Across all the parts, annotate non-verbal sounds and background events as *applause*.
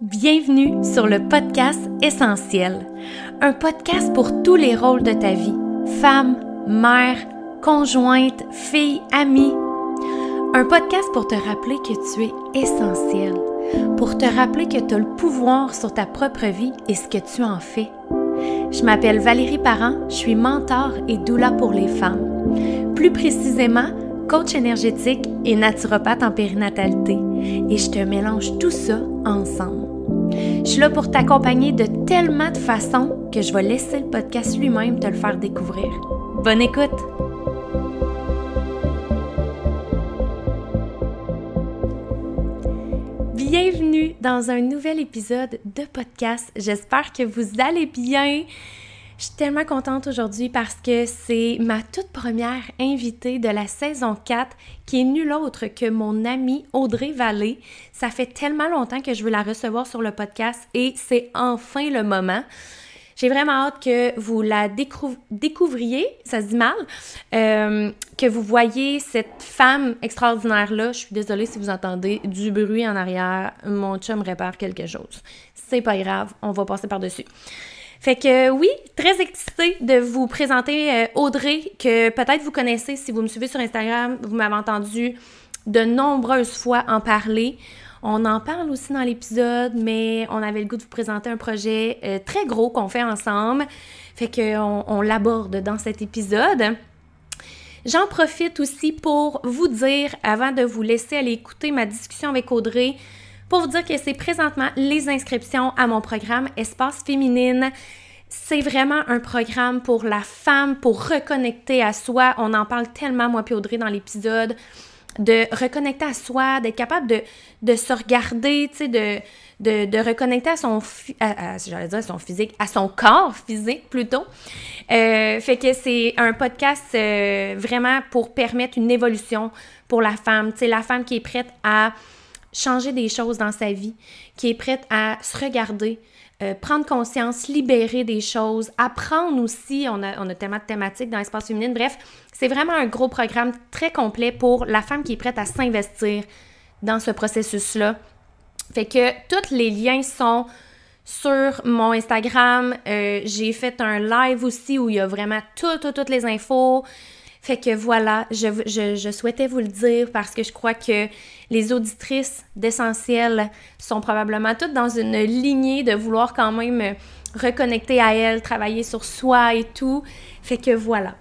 Bienvenue sur le podcast Essentiel, un podcast pour tous les rôles de ta vie, femme, mère, conjointe, fille, amie. Un podcast pour te rappeler que tu es essentiel, pour te rappeler que tu as le pouvoir sur ta propre vie et ce que tu en fais. Je m'appelle Valérie Parent, je suis mentor et doula pour les femmes. Plus précisément, coach énergétique et naturopathe en périnatalité. Et je te mélange tout ça ensemble. Je suis là pour t'accompagner de tellement de façons que je vais laisser le podcast lui-même te le faire découvrir. Bonne écoute! Bienvenue dans un nouvel épisode de podcast. J'espère que vous allez bien. Je suis tellement contente aujourd'hui parce que c'est ma toute première invitée de la saison 4 qui est nulle autre que mon amie Audrey Vallée. Ça fait tellement longtemps que je veux la recevoir sur le podcast et c'est enfin le moment. J'ai vraiment hâte que vous la découvriez, ça se dit mal, euh, que vous voyez cette femme extraordinaire-là. Je suis désolée si vous entendez du bruit en arrière. Mon chum répare quelque chose. C'est pas grave, on va passer par-dessus. Fait que oui, très excitée de vous présenter euh, Audrey, que peut-être vous connaissez si vous me suivez sur Instagram, vous m'avez entendu de nombreuses fois en parler. On en parle aussi dans l'épisode, mais on avait le goût de vous présenter un projet euh, très gros qu'on fait ensemble. Fait qu'on on, l'aborde dans cet épisode. J'en profite aussi pour vous dire, avant de vous laisser aller écouter ma discussion avec Audrey, pour vous dire que c'est présentement les inscriptions à mon programme Espace féminine. C'est vraiment un programme pour la femme, pour reconnecter à soi. On en parle tellement, moi puis Audrey, dans l'épisode, de reconnecter à soi, d'être capable de, de se regarder, tu sais, de, de, reconnecter à son, j'allais dire son physique, à son corps physique plutôt. Euh, fait que c'est un podcast euh, vraiment pour permettre une évolution pour la femme, tu sais, la femme qui est prête à changer des choses dans sa vie, qui est prête à se regarder, euh, prendre conscience, libérer des choses, apprendre aussi. On a, on a tellement de thématiques dans l'espace féminin. Bref, c'est vraiment un gros programme très complet pour la femme qui est prête à s'investir dans ce processus-là. Fait que tous les liens sont sur mon Instagram. Euh, j'ai fait un live aussi où il y a vraiment toutes, toutes les infos. Fait que voilà, je, souhaitais vous le dire parce que je crois que les auditrices d'essentiel sont probablement toutes dans une lignée de vouloir quand même reconnecter à elles, travailler sur soi et tout. Fait que voilà.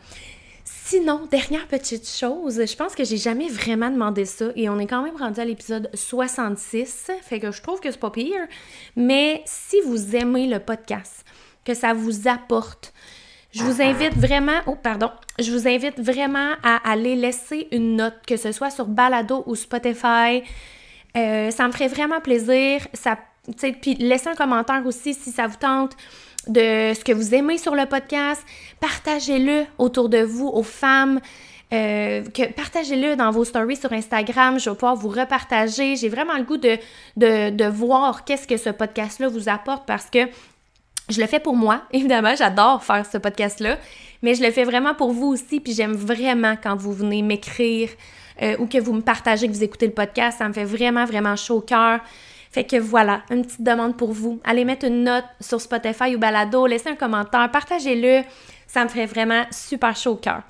Sinon, dernière petite chose, je pense que j'ai jamais vraiment demandé ça et on est quand même rendu à l'épisode 66, fait que je trouve que c'est pas pire. Mais si vous aimez le podcast, que ça vous apporte, je vous invite vraiment, oh pardon, je vous invite vraiment à aller laisser une note, que ce soit sur Balado ou Spotify. Euh, ça me ferait vraiment plaisir. Ça, puis laissez un commentaire aussi si ça vous tente de ce que vous aimez sur le podcast. Partagez-le autour de vous, aux femmes. Euh, partagez-le dans vos stories sur Instagram. Je vais pouvoir vous repartager. J'ai vraiment le goût de, de, de voir qu'est-ce que ce podcast-là vous apporte parce que je le fais pour moi, *laughs* évidemment, j'adore faire ce podcast-là, mais je le fais vraiment pour vous aussi, puis j'aime vraiment quand vous venez m'écrire euh, ou que vous me partagez, que vous écoutez le podcast, ça me fait vraiment, vraiment chaud au cœur. Fait que voilà, une petite demande pour vous. Allez mettre une note sur Spotify ou Balado, laissez un commentaire, partagez-le, ça me ferait vraiment super chaud au cœur.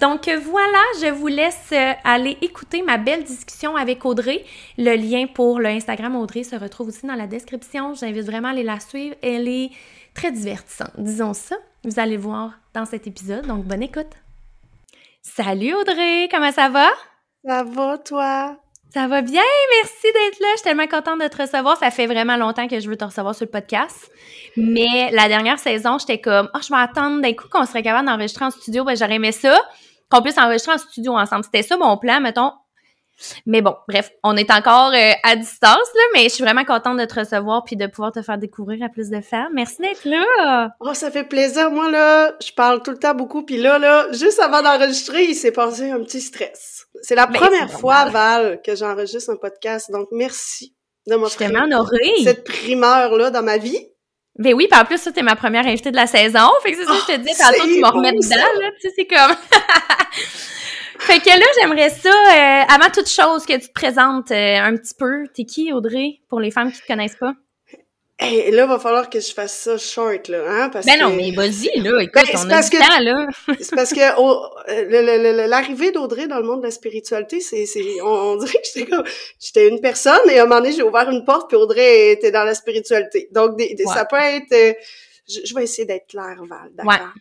Donc voilà, je vous laisse euh, aller écouter ma belle discussion avec Audrey. Le lien pour le Instagram Audrey se retrouve aussi dans la description. J'invite vraiment à aller la suivre. Elle est très divertissante, disons ça. Vous allez voir dans cet épisode, donc bonne écoute. Salut Audrey, comment ça va? Ça va toi? Ça va bien, merci d'être là. Je suis tellement contente de te recevoir. Ça fait vraiment longtemps que je veux te recevoir sur le podcast. Mais la dernière saison, j'étais comme, oh, je vais attendre d'un coup qu'on serait capable d'enregistrer en studio. Ben, j'aurais aimé ça qu'on puisse enregistrer en studio ensemble. C'était ça mon plan, mettons. Mais bon, bref, on est encore euh, à distance, là, mais je suis vraiment contente de te recevoir puis de pouvoir te faire découvrir à plus de femmes. Merci d'être là! Oh, ça fait plaisir. Moi, là, je parle tout le temps beaucoup, puis là, là, juste avant d'enregistrer, il s'est passé un petit stress. C'est la ben, première fois, Val, que j'enregistre un podcast, donc merci de m'offrir cette primeur-là dans ma vie. Ben oui, puis en plus, ça, t'es ma première invitée de la saison. Fait que c'est ça, je te dis, oh, tantôt, tu m'as remettre dedans, là. Tu sais, c'est comme... *laughs* fait que là, j'aimerais ça, euh, avant toute chose, que tu te présentes euh, un petit peu. T'es qui, Audrey, pour les femmes qui te connaissent pas? Et là, il va falloir que je fasse ça short, là, hein, parce ben non, mais vas-y, là, écoute, ben, on a du temps, là. c'est parce que l'arrivée d'Audrey dans le monde de la spiritualité, c'est, on, dirait que j'étais comme, j'étais une personne, et à un moment donné, j'ai ouvert une porte, puis Audrey était dans la spiritualité. Donc, ça peut être, euh, je, vais essayer d'être claire, Val, d'accord?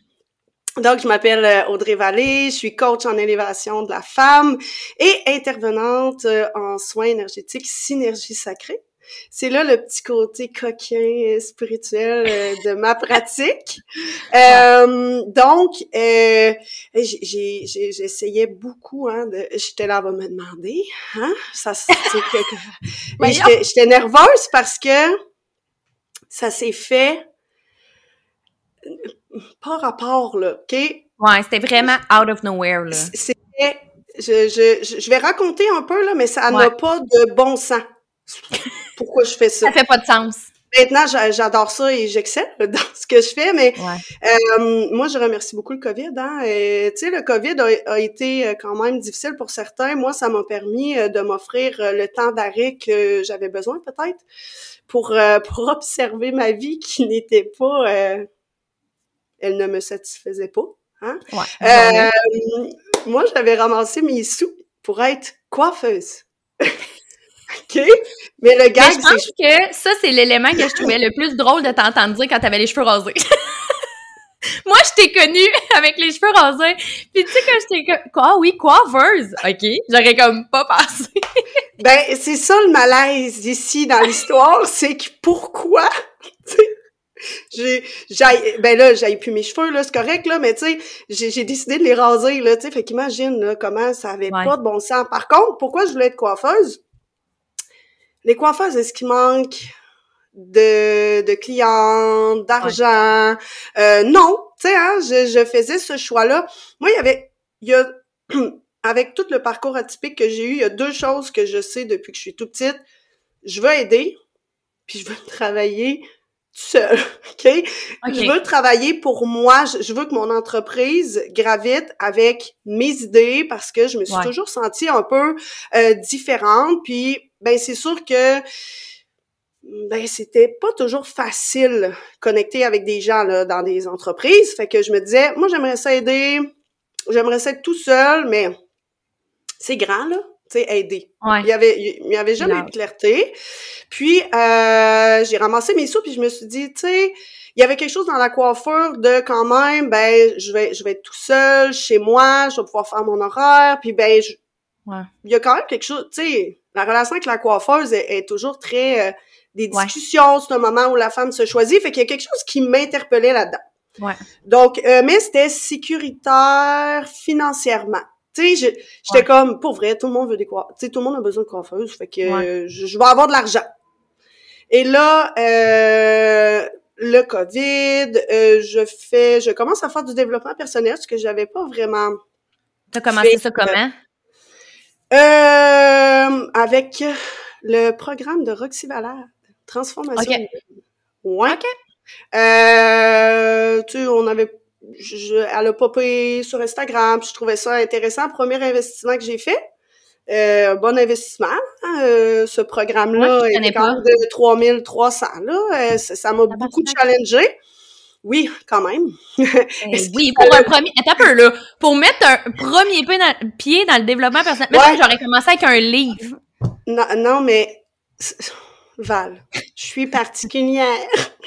Donc, je m'appelle euh, Audrey Vallée, je suis coach en élévation de la femme et intervenante euh, en soins énergétiques Synergie Sacrée. C'est là le petit côté coquin spirituel euh, de ma *laughs* pratique. Euh, donc, euh, j'essayais beaucoup. Hein, de, j'étais là, à me demander. Hein, ça, *laughs* j'étais nerveuse parce que ça s'est fait pas rapport là, ok? Ouais, c'était vraiment out of nowhere là. C'était, je, je, je vais raconter un peu là, mais ça n'a pas de bon sens *laughs* pourquoi je fais ça. Ça fait pas de sens. Maintenant, j'adore ça et j'excelle *laughs* dans ce que je fais, mais euh, moi, je remercie beaucoup le COVID. Hein, tu sais, le COVID a, été euh, quand même difficile pour certains. Moi, ça m'a permis euh, de m'offrir le temps d'arrêt que j'avais besoin, peut-être, pour, pour *laughs* observer ma vie qui n'était pas... elle ne me satisfaisait pas. Hein? moi, j'avais ramassé mes sous pour être coiffeuse. *laughs* OK? Mais le gars, je pense que ça, c'est l'élément que je trouvais le plus drôle de t'entendre dire quand t'avais les cheveux rasés. *laughs* Moi, je t'ai connue *laughs* avec les cheveux rasés. Puis tu sais, quand j'étais comme, quoi, oui, coiffeuse? OK. J'aurais comme pas passé. *laughs* ben, c'est ça le malaise ici dans l'histoire. c'est que pourquoi? j'ai ben là j'avais plus mes cheveux là c'est correct là mais tu sais j'ai décidé de les raser là tu sais fait qu'imagine là comment ça avait pas de bon sens par contre pourquoi je voulais être coiffeuse? Les coiffeuses, est-ce qu'il manque de, de clients, d'argent? Euh, non, tu sais, hein, je, je, faisais ce choix-là. Moi, il y avait, il y a, *clears throat* avec tout le parcours atypique que j'ai eu, il y a deux choses que je sais depuis que je suis tout petite. Je veux aider, puis je veux *laughs* travailler seul, *laughs* OK? Je veux travailler pour moi. Je, veux que mon entreprise gravite avec mes idées parce que je me suis toujours sentie un peu euh, différente. Puis, ben c'est sûr que ben c'était pas toujours facile connecter avec des gens là, dans des entreprises. Fait que je me disais, moi j'aimerais ça aider, j'aimerais ça être tout seul, mais c'est grand là tu sais, aider. Il y avait, il y avait jamais eu de clarté. Puis, euh, j'ai ramassé mes sous, puis je me suis dit, tu sais, il y avait quelque chose dans la coiffure de quand même, ben, je vais, je vais être tout seul chez moi, je vais pouvoir faire mon horaire, puis ben, je, il y a quand même quelque chose, tu sais, la relation avec la coiffeuse est, toujours très, euh, des discussions, c'est un moment où la femme se choisit, fait qu'il y a quelque chose qui m'interpellait là-dedans. Ouais. Donc, euh, mais c'était sécuritaire financièrement. Tu sais, j'étais comme, pour vrai, tout le monde veut des coiffeuses. Tu sais, tout le monde a besoin de coiffeuses. Fait que je, vais avoir de l'argent. Et là, euh, le COVID, euh, je fais, je commence à faire du développement personnel, ce que j'avais pas vraiment. T'as commencé ça comment? Euh, avec le programme de Roxy Valère, Transformation. OK. Ouais. OK. Euh, tu sais, on avait je, elle a popé sur Instagram, je trouvais ça intéressant. Premier investissement que j'ai fait. Euh, bon investissement. Hein, euh, ce programme-là est quand de 3300. Là, euh, ça m'a beaucoup challengé. Oui, quand même. *laughs* Eh oui, pour un premier... Attends un peu, là. Pour mettre un premier pied dans, le développement personnel, j'aurais commencé avec un livre. Non, non mais... Val, je suis particulière.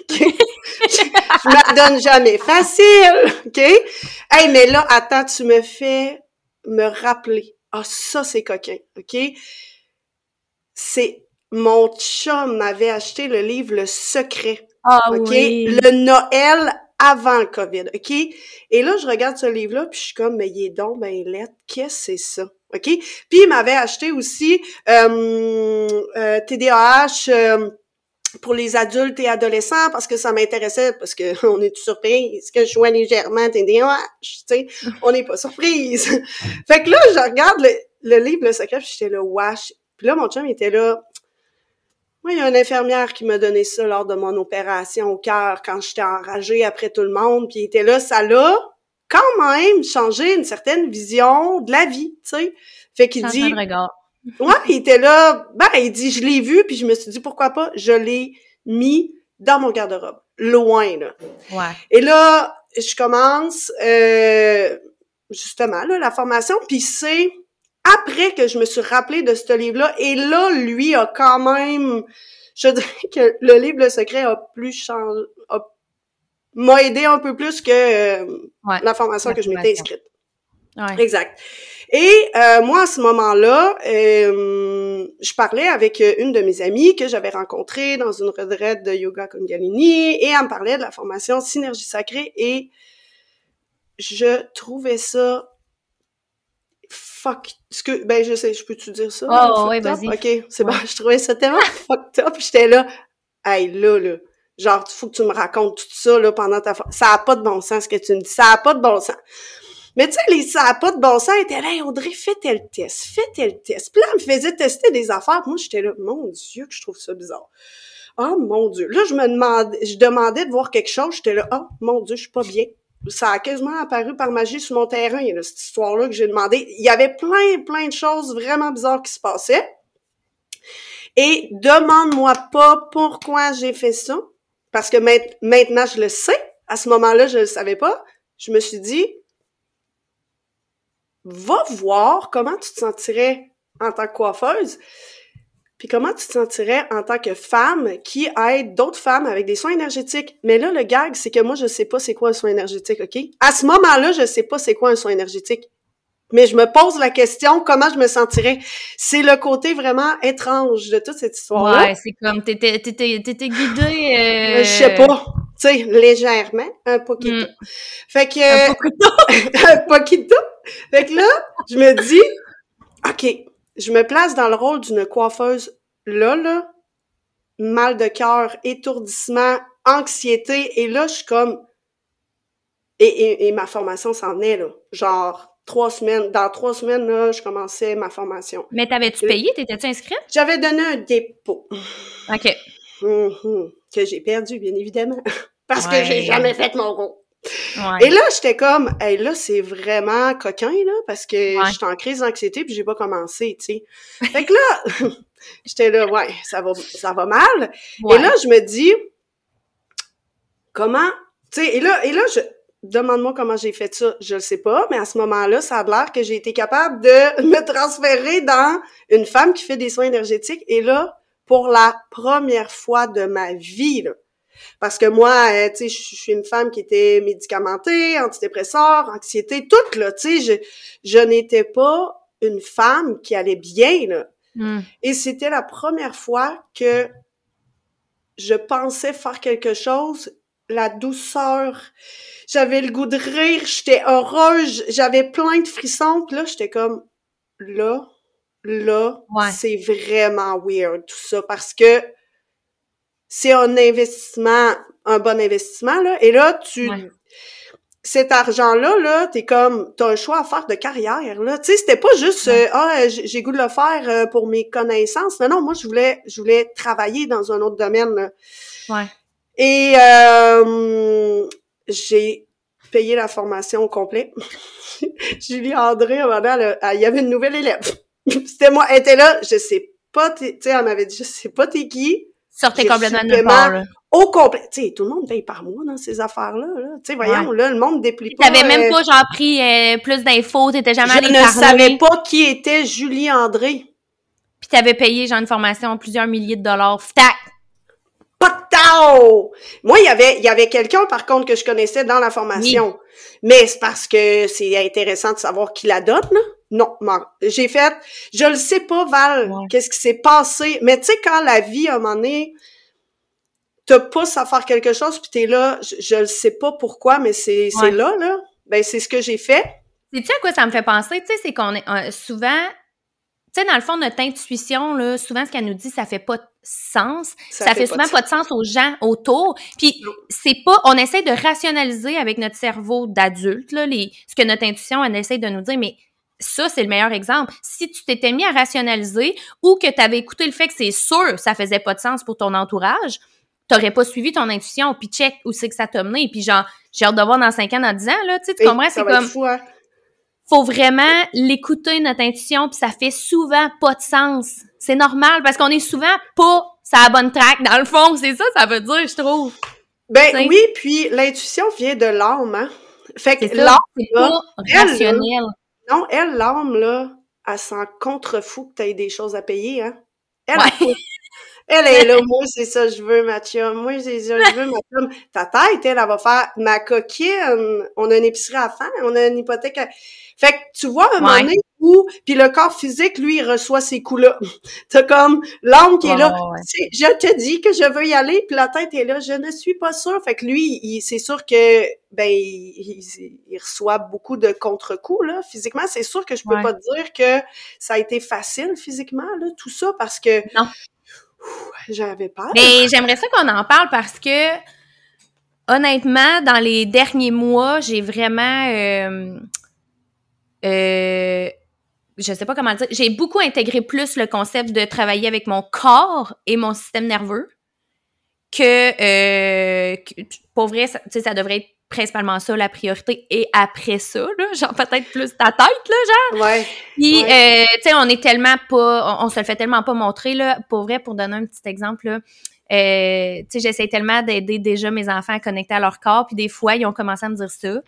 *laughs* je me donne jamais facile, OK? Hey, mais là, attends, tu me fais me rappeler. Ah, ça, c'est coquin, OK? C'est mon chum m'avait acheté le livre Le Secret. Ah OK? Le Noël avant le COVID, OK? Et là, je regarde ce livre-là, puis je suis comme, mais il est donc ben lettre. Qu'est-ce que c'est ça? OK? Puis il m'avait acheté aussi euh, euh, TDAH... Euh, pour les adultes et adolescents parce que ça m'intéressait parce que *laughs* on est surprise que je sois légèrement TDAH, tu sais, on n'est pas surprise. *laughs* fait que là, je regarde le, livre Le Secret, puis j'étais là, wesh. Puis là, mon chum était là. Moi, il y a une infirmière qui m'a donné ça lors de mon opération au cœur quand j'étais enragée après tout le monde, puis il était là, ça l'a quand même changé une certaine vision de la vie, tu sais. Fait qu'il dit. Ouais, il était là. Ben, il dit, je l'ai vu, puis je me suis dit, pourquoi pas? Je l'ai mis dans mon garde-robe. Loin, là. Ouais. Et là, je commence, euh, justement, là, la formation, puis c'est après que je me suis rappelé de ce livre-là, et là, lui a quand même, je dirais que le livre Le Secret a plus changé, m'a aidé un peu plus que euh, la formation que je m'étais inscrite. Ouais. Exact. Et euh, moi, à ce moment-là, euh, je parlais avec une de mes amies que j'avais rencontrée dans une retraite de yoga Kundalini et elle me parlait de la formation Synergie Sacrée et je trouvais ça fuck que ben je sais je peux tu dire ça? Oh oui vas-y. Ok c'est bon je trouvais ça tellement fucked up j'étais là hey là là genre faut que tu me racontes tout ça là pendant ta ça a pas de bon sens ce que tu me dis ça a pas de bon sens mais tu sais, les ça a pas de bon sens, était là, hey, Audrey, fais tel test, fais tel test. Puis là, elle me faisait tester des affaires. Moi, j'étais là, mon Dieu, que je trouve ça bizarre. Oh mon Dieu. Là, je me demandais, je demandais de voir quelque chose. J'étais là, oh mon Dieu, je suis pas bien. Ça a quasiment apparu par magie sur mon terrain, là, cette histoire-là que j'ai demandé. Il y avait plein, plein de choses vraiment bizarres qui se passaient. Et demande-moi pas pourquoi j'ai fait ça. Parce que maintenant, je le sais. À ce moment-là, je le savais pas. Je me suis dit, va voir comment tu te sentirais en tant que coiffeuse, puis comment tu te sentirais en tant que femme qui aide d'autres femmes avec des soins énergétiques. Mais là, le gag, c'est que moi, je sais pas c'est quoi un soin énergétique, OK? À ce moment-là, je sais pas c'est quoi un soin énergétique. Mais je me pose la question, comment je me sentirais? C'est le côté vraiment étrange de toute cette histoire-là. Ouais, c'est comme, t'étais, t'étais, t'étais guidée... Euh... Je sais pas. Tu sais, légèrement, un poquito. Mm. Fait que... Un poquito? *laughs* un poquito. Fait que là, je me dis, OK, je me place dans le rôle d'une coiffeuse là, là, mal de cœur, étourdissement, anxiété, et là, je suis comme... Et, et, et ma formation s'en est, là. Genre, trois semaines. Dans trois semaines, là, je commençais ma formation. Mais t'avais-tu payé? T'étais-tu inscrite? J'avais donné un dépôt. OK. Mm-hmm. Que j'ai perdu, bien évidemment. *laughs* Parce que j'ai jamais fait mon rôle. Ouais. Et là, j'étais comme, hey, là, c'est vraiment coquin, là, parce que Ouais. j'étais en crise d'anxiété puis j'ai pas commencé, tu sais. Fait que là, *laughs* j'étais là, ouais, ça va, ça va mal. Ouais. Et là, je me dis, comment, tu sais, et là, et là, je, demande-moi comment j'ai fait ça, je le sais pas, mais à ce moment-là, ça a l'air que j'ai été capable de *laughs* me transférer dans une femme qui fait des soins énergétiques. Et là, pour la première fois de ma vie, là, parce que moi, euh, tu sais, je suis une femme qui était médicamentée, antidépresseur, anxiété, tout, là, tu sais, je, je n'étais pas une femme qui allait bien, là. Mm. Et c'était la première fois que je pensais faire quelque chose, la douceur, j'avais le goût de rire, j'étais heureuse, j'avais plein de frissons, puis là, j'étais comme, là, là, Ouais. c'est vraiment weird, tout ça, parce que c'est un investissement, un bon investissement, là, et là, tu... Ouais. Cet argent-là, là, t'es comme, t'as un choix à faire de carrière, là. Tu sais, c'était pas juste, euh, ah, j'ai goût de le faire euh, pour mes connaissances. Non, non, moi, je voulais, je voulais travailler dans un autre domaine, là. Ouais. Et euh, j'ai payé la formation au complet. *laughs* Julie André, à un moment, elle a- il y avait une nouvelle élève. *laughs* C'était moi, elle était là, je sais pas, tu sais, elle m'avait dit, je sais pas t'es qui? Sortez J'ai complètement de nulle part, là. Au complet. Tu sais, tout le monde paye par mois dans ces affaires-là. Là. Tu sais, voyons, là, le monde déplie pas. T'avais même euh, pas, genre, pris euh, plus d'infos, t'étais jamais Je allé ne parler. savais pas qui était Julie André. Puis t'avais payé, genre, une formation plusieurs milliers de dollars. Tac! Potao! Moi, il y avait, il y avait quelqu'un, par contre, que je connaissais dans la formation. Mais c'est parce que c'est intéressant de savoir qui la donne, là. Non. J'ai fait, je le sais pas, Val, Ouais. qu'est-ce qui s'est passé. Mais tu sais, quand la vie, à un moment donné, te pousse à faire quelque chose, puis t'es là, je, je le sais pas pourquoi, mais c'est, Ouais. là, là. Ben, c'est ce que j'ai fait. Sais-tu à quoi ça me fait penser? Tu sais, c'est qu'on est euh, souvent... Tu sais, dans le fond, notre intuition, là, souvent, ce qu'elle nous dit, ça fait pas de sens. Ça, fait, souvent de pas de sens aux gens autour. Puis c'est pas... On essaie de rationaliser avec notre cerveau d'adulte, là, les, ce que notre intuition, elle essaie de nous dire, mais ça, c'est le meilleur exemple. Si tu t'étais mis à rationaliser ou que tu avais écouté le fait que c'est sûr ça faisait pas de sens pour ton entourage, t'aurais pas suivi ton intuition, puis check où c'est que ça t'a mené, puis genre, j'ai hâte de voir dans 5 ans, dans 10 ans, là, tu sais, tu Et comprends? C'est comme... fou, hein? faut vraiment l'écouter, notre intuition, puis ça fait souvent pas de sens. C'est normal, parce qu'on est souvent pas sur la bonne track, dans le fond. C'est ça, ça veut dire, je trouve. Ben oui, puis l'intuition vient de l'âme, hein? Fait que l'âme, c'est pas rationnel. Non, elle, l'âme, là, elle s'en contrefou que t'aies des choses à payer, hein. Elle, elle, est là, moi, c'est ça, je veux ma chum. Moi, c'est ça, je veux ma chum. Ta tête, elle, elle va faire ma coquine. On a une épicerie à faire, on a une hypothèque à... Fait que tu vois, un moment donné où, puis le corps physique, lui, il reçoit ces coups-là. *laughs* T'as comme l'âme qui est là. Je te dis que je veux y aller, puis la tête est là. Je ne suis pas sûre. Fait que lui, c'est sûr que ben il, reçoit beaucoup de contre-coups là. Physiquement, c'est sûr que je peux pas te dire que ça a été facile physiquement là, tout ça, parce que non. J'avais peur. Mais j'aimerais ça qu'on en parle parce que honnêtement, dans les derniers mois, j'ai vraiment euh, euh, je sais pas comment le dire, j'ai beaucoup intégré plus le concept de travailler avec mon corps et mon système nerveux que, euh, pour vrai, ça, ça devrait être principalement ça la priorité et après ça là *laughs* genre peut-être plus ta tête là genre ouais puis euh, tu sais on est tellement pas on, se le fait tellement pas montrer là pour vrai pour donner un petit exemple là euh, tu sais j'essaie tellement d'aider déjà mes enfants à connecter à leur corps puis des fois ils ont commencé à me dire ça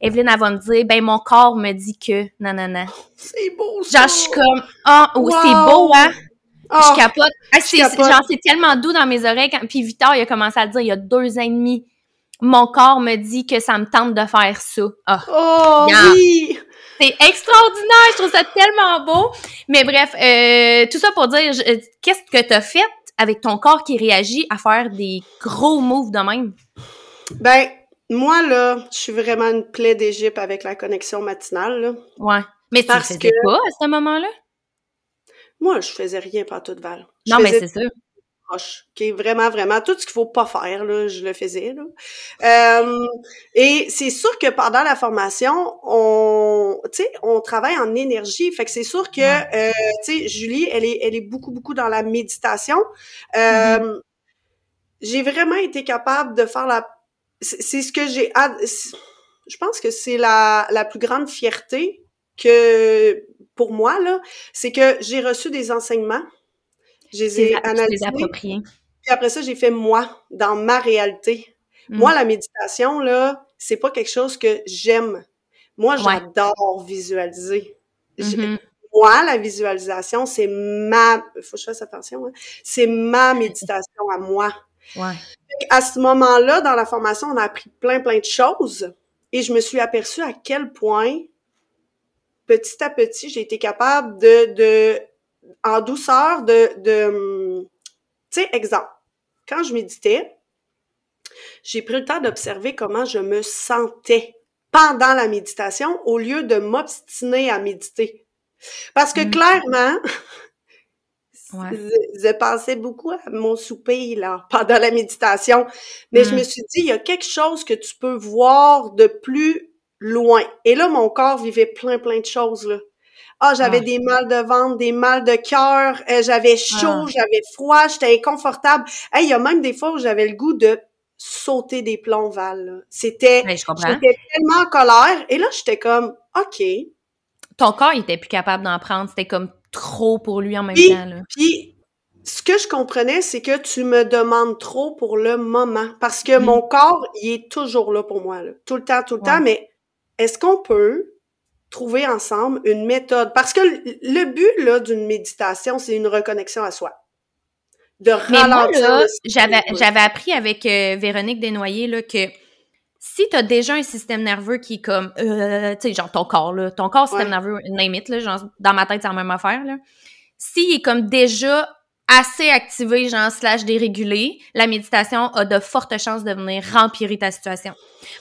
Evelyne, elle va me dire, ben, mon corps me dit que, non, non, non. C'est beau, ça. Genre, je suis comme, ah, oh, c'est beau, hein? je ah, capote. c'est, genre, c'est tellement doux dans mes oreilles. Puis Victor, il a commencé à le dire il y a deux ans et demi. Mon corps me dit que ça me tente de faire ça. Ah. Oh, oui! C'est extraordinaire, je trouve ça tellement beau. Mais bref, euh, tout ça pour dire, euh, qu'est-ce que t'as fait avec ton corps qui réagit à faire des gros moves de même? Ben, moi, là, je suis vraiment une plaie d'Égypte avec la connexion matinale, là. Ouais. Mais tu Parce faisais pas à ce moment-là? Moi, je faisais rien par toute Val. non, mais c'est sûr. Proche, est vraiment, vraiment tout ce qu'il faut pas faire, là, je le faisais. Là. Euh, et c'est sûr que pendant la formation, on, tu sais, on travaille en énergie. Fait que c'est sûr que, euh, tu sais, Julie, elle est, elle est beaucoup, beaucoup dans la méditation. Euh, mm-hmm. J'ai vraiment été capable de faire la c'est ce que j'ai je pense que c'est la, la plus grande fierté que pour moi là, c'est que j'ai reçu des enseignements, je les ai analysés. Puis après ça, j'ai fait moi dans ma réalité. Mm. Moi la méditation là, c'est pas quelque chose que j'aime. Moi, j'adore visualiser. Mm-hmm. Moi, la visualisation, c'est ma, faut que je fasse attention, hein? c'est ma *laughs* méditation à moi. Ouais. À ce moment-là, dans la formation, on a appris plein, plein de choses et je me suis aperçue à quel point, petit à petit, j'ai été capable de, de, en douceur, de, de, tu sais, exemple, quand je méditais, j'ai pris le temps d'observer comment je me sentais pendant la méditation au lieu de m'obstiner à méditer. Parce que mm. clairement, *laughs* je, pensais beaucoup à mon souper là, pendant la méditation, mais je me mm. suis dit, il y a quelque chose que tu peux voir de plus loin. Et là, mon corps vivait plein, plein de choses. Là. Ah, j'avais des mal de ventre, des mal de cœur, euh, j'avais chaud, j'avais froid, j'étais inconfortable. Hey, il y a même des fois où j'avais le goût de sauter des plombs, Val. C'était, j'étais tellement en colère. Et là, j'étais comme, OK. Ton corps, il était plus capable d'en prendre. C'était comme trop pour lui en même temps. Là. Puis, ce que je comprenais, c'est que tu me demandes trop pour le moment. Parce que mon mm. corps, il est toujours là pour moi. Là. Tout le temps, tout le temps. Mais est-ce qu'on peut trouver ensemble une méthode? Parce que le but là d'une méditation, c'est une reconnexion à soi. De ralentir. j'avais, j'avais appris avec euh, Véronique Desnoyers là, que si tu as déjà un système nerveux qui est comme, euh, tu sais, genre ton corps, là, ton corps, système nerveux, name it, là, genre, dans ma tête, c'est la même affaire, là. S'il est comme déjà assez activé, genre, slash dérégulé, la méditation a de fortes chances de venir rempirer ta situation.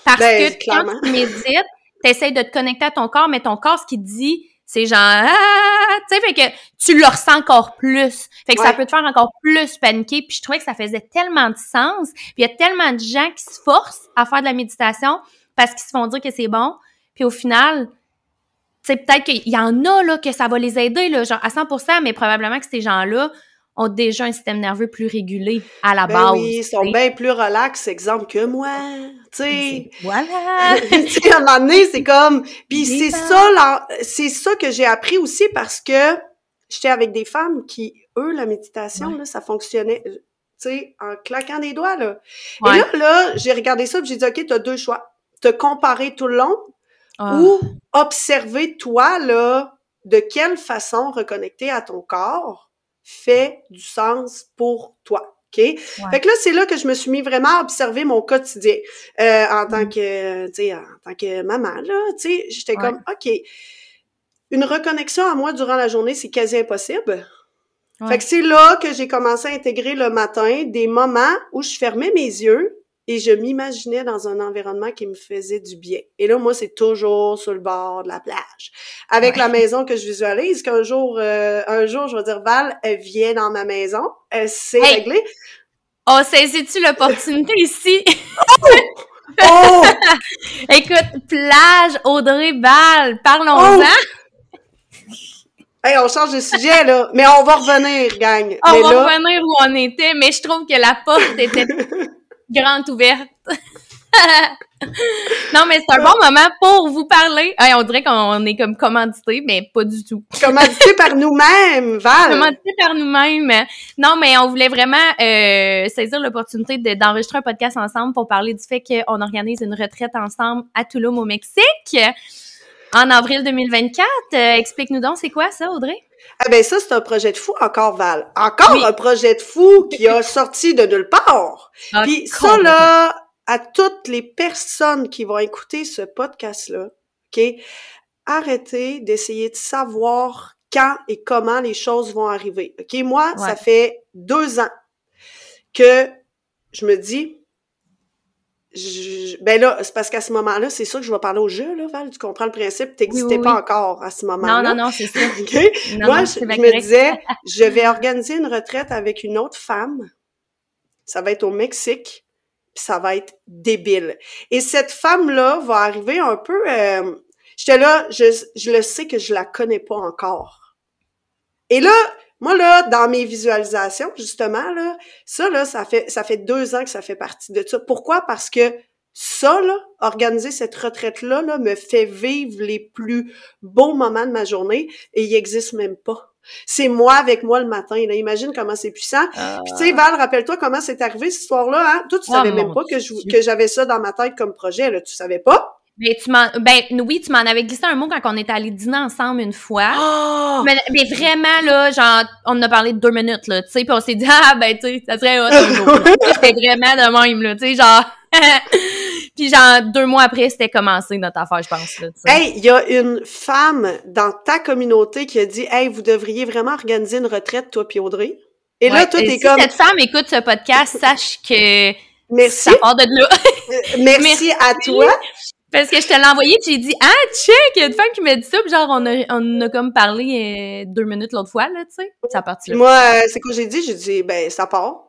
Parce ben, que quand tu médites, t'essayes de te connecter à ton corps, mais ton corps, ce qu'il dit, c'est genre ah, tu sais fait que tu le ressens encore plus. Fait que ça peut te faire encore plus paniquer. Puis je trouvais que ça faisait tellement de sens. Puis il y a tellement de gens qui se forcent à faire de la méditation parce qu'ils se font dire que c'est bon. Puis au final tu sais peut-être qu'il y en a là que ça va les aider là genre à 100% mais probablement que ces gens-là ont déjà un système nerveux plus régulé à la ben base. Oui, ils sont bien plus relax, exemple, que moi. Tu sais. *laughs* Voilà. tu à un moment donné, c'est comme. Puis c'est ça, c'est ça que j'ai appris aussi parce que j'étais avec des femmes qui, eux, la méditation, là, ça fonctionnait, tu sais, en claquant des doigts, là. Et là, là, j'ai regardé ça, puis j'ai dit, OK, t'as deux choix. Te comparer tout le long ah. ou observer toi, là, de quelle façon reconnecter à ton corps fait du sens pour toi. OK? Fait que là, c'est là que je me suis mis vraiment à observer mon quotidien euh, en tant mm. que, tu sais, en tant que maman, là, tu sais, j'étais comme, OK, une reconnexion à moi durant la journée, c'est quasi impossible. Fait que c'est là que j'ai commencé à intégrer le matin des moments où je fermais mes yeux et je m'imaginais dans un environnement qui me faisait du bien. Et là, moi, c'est toujours sur le bord de la plage. Avec la maison que je visualise, qu'un jour, euh, un jour, je vais dire, Val, elle vient dans ma maison, elle s'est réglée. Oh, saisis-tu l'opportunité *laughs* ici? Oh! oh! *laughs* Écoute, plage, Audrey Val, parlons-en. Oh! Hey, on change de sujet, là. Mais on va revenir, gang. *laughs* On va revenir où on était, mais je trouve que la porte était grande ouverte. *laughs* non, mais c'est un bon moment pour vous parler. on dirait qu'on est comme commandité, mais pas du tout. *laughs* commandité par nous-mêmes, Val. Commandité par nous-mêmes. Non, mais on voulait vraiment euh, saisir l'opportunité d'enregistrer un podcast ensemble pour parler du fait qu'on organise une retraite ensemble à Tulum, au Mexique, en avril 2024. Euh, explique-nous donc, c'est quoi ça, Audrey? Ah ben ça, c'est un projet de fou encore, Val. Encore un projet de fou qui a *laughs* sorti de nulle part. Ah, Puis ça, là, à toutes les personnes qui vont écouter ce podcast-là, OK, arrêtez d'essayer de savoir quand et comment les choses vont arriver. OK, moi, ça fait deux ans que je me dis, ben là, c'est parce qu'à ce moment-là, c'est sûr que je vais parler au jeu, là, Val. Tu comprends le principe? T'existais pas encore à ce moment-là. Non, non, non, c'est ça. *laughs* Moi, je, me disais, je vais organiser une retraite avec une autre femme. Ça va être au Mexique. Puis ça va être débile. Et cette femme-là va arriver un peu... Euh, J'étais là, je, je le sais que je la connais pas encore. Et là, moi, là, dans mes visualisations, justement, là, ça, là, ça fait, ça fait deux ans que ça fait partie de ça. Pourquoi? Parce que ça, là, organiser cette retraite-là, là, me fait vivre les plus beaux moments de ma journée et il existe même pas. C'est moi avec moi le matin. Là. Imagine comment c'est puissant. Puis tu sais, Val, rappelle-toi comment c'est arrivé cette histoire-là. Hein? Toi, tu oh savais même pas que, que j'avais ça dans ma tête comme projet. Là. Tu savais pas? Mais tu m'en, ben oui, tu m'en avais glissé un mot quand on est allé dîner ensemble une fois. Oh! Mais, mais, vraiment là, genre, on en a parlé de deux minutes là, tu sais, puis on s'est dit ah ben tu sais, ça serait autre jour. *laughs* c'était vraiment de même là, tu sais, genre. *laughs* puis genre deux mois après, c'était commencé notre affaire, je pense. Là, hey, il y a une femme dans ta communauté qui a dit hey, vous devriez vraiment organiser une retraite toi puis Audrey. Et là, toi, t'es si comme. cette femme écoute ce podcast, sache que. Merci. Ça part de là. Euh, merci, *laughs* à toi. Parce que je te l'ai envoyé, tu dit Ah, check, il y a une femme qui m'a dit ça, puis genre on a on a comme parlé euh, deux minutes l'autre fois, là, tu sais. Ça parti là. Moi, euh, c'est quoi j'ai dit? J'ai dit ben ça part.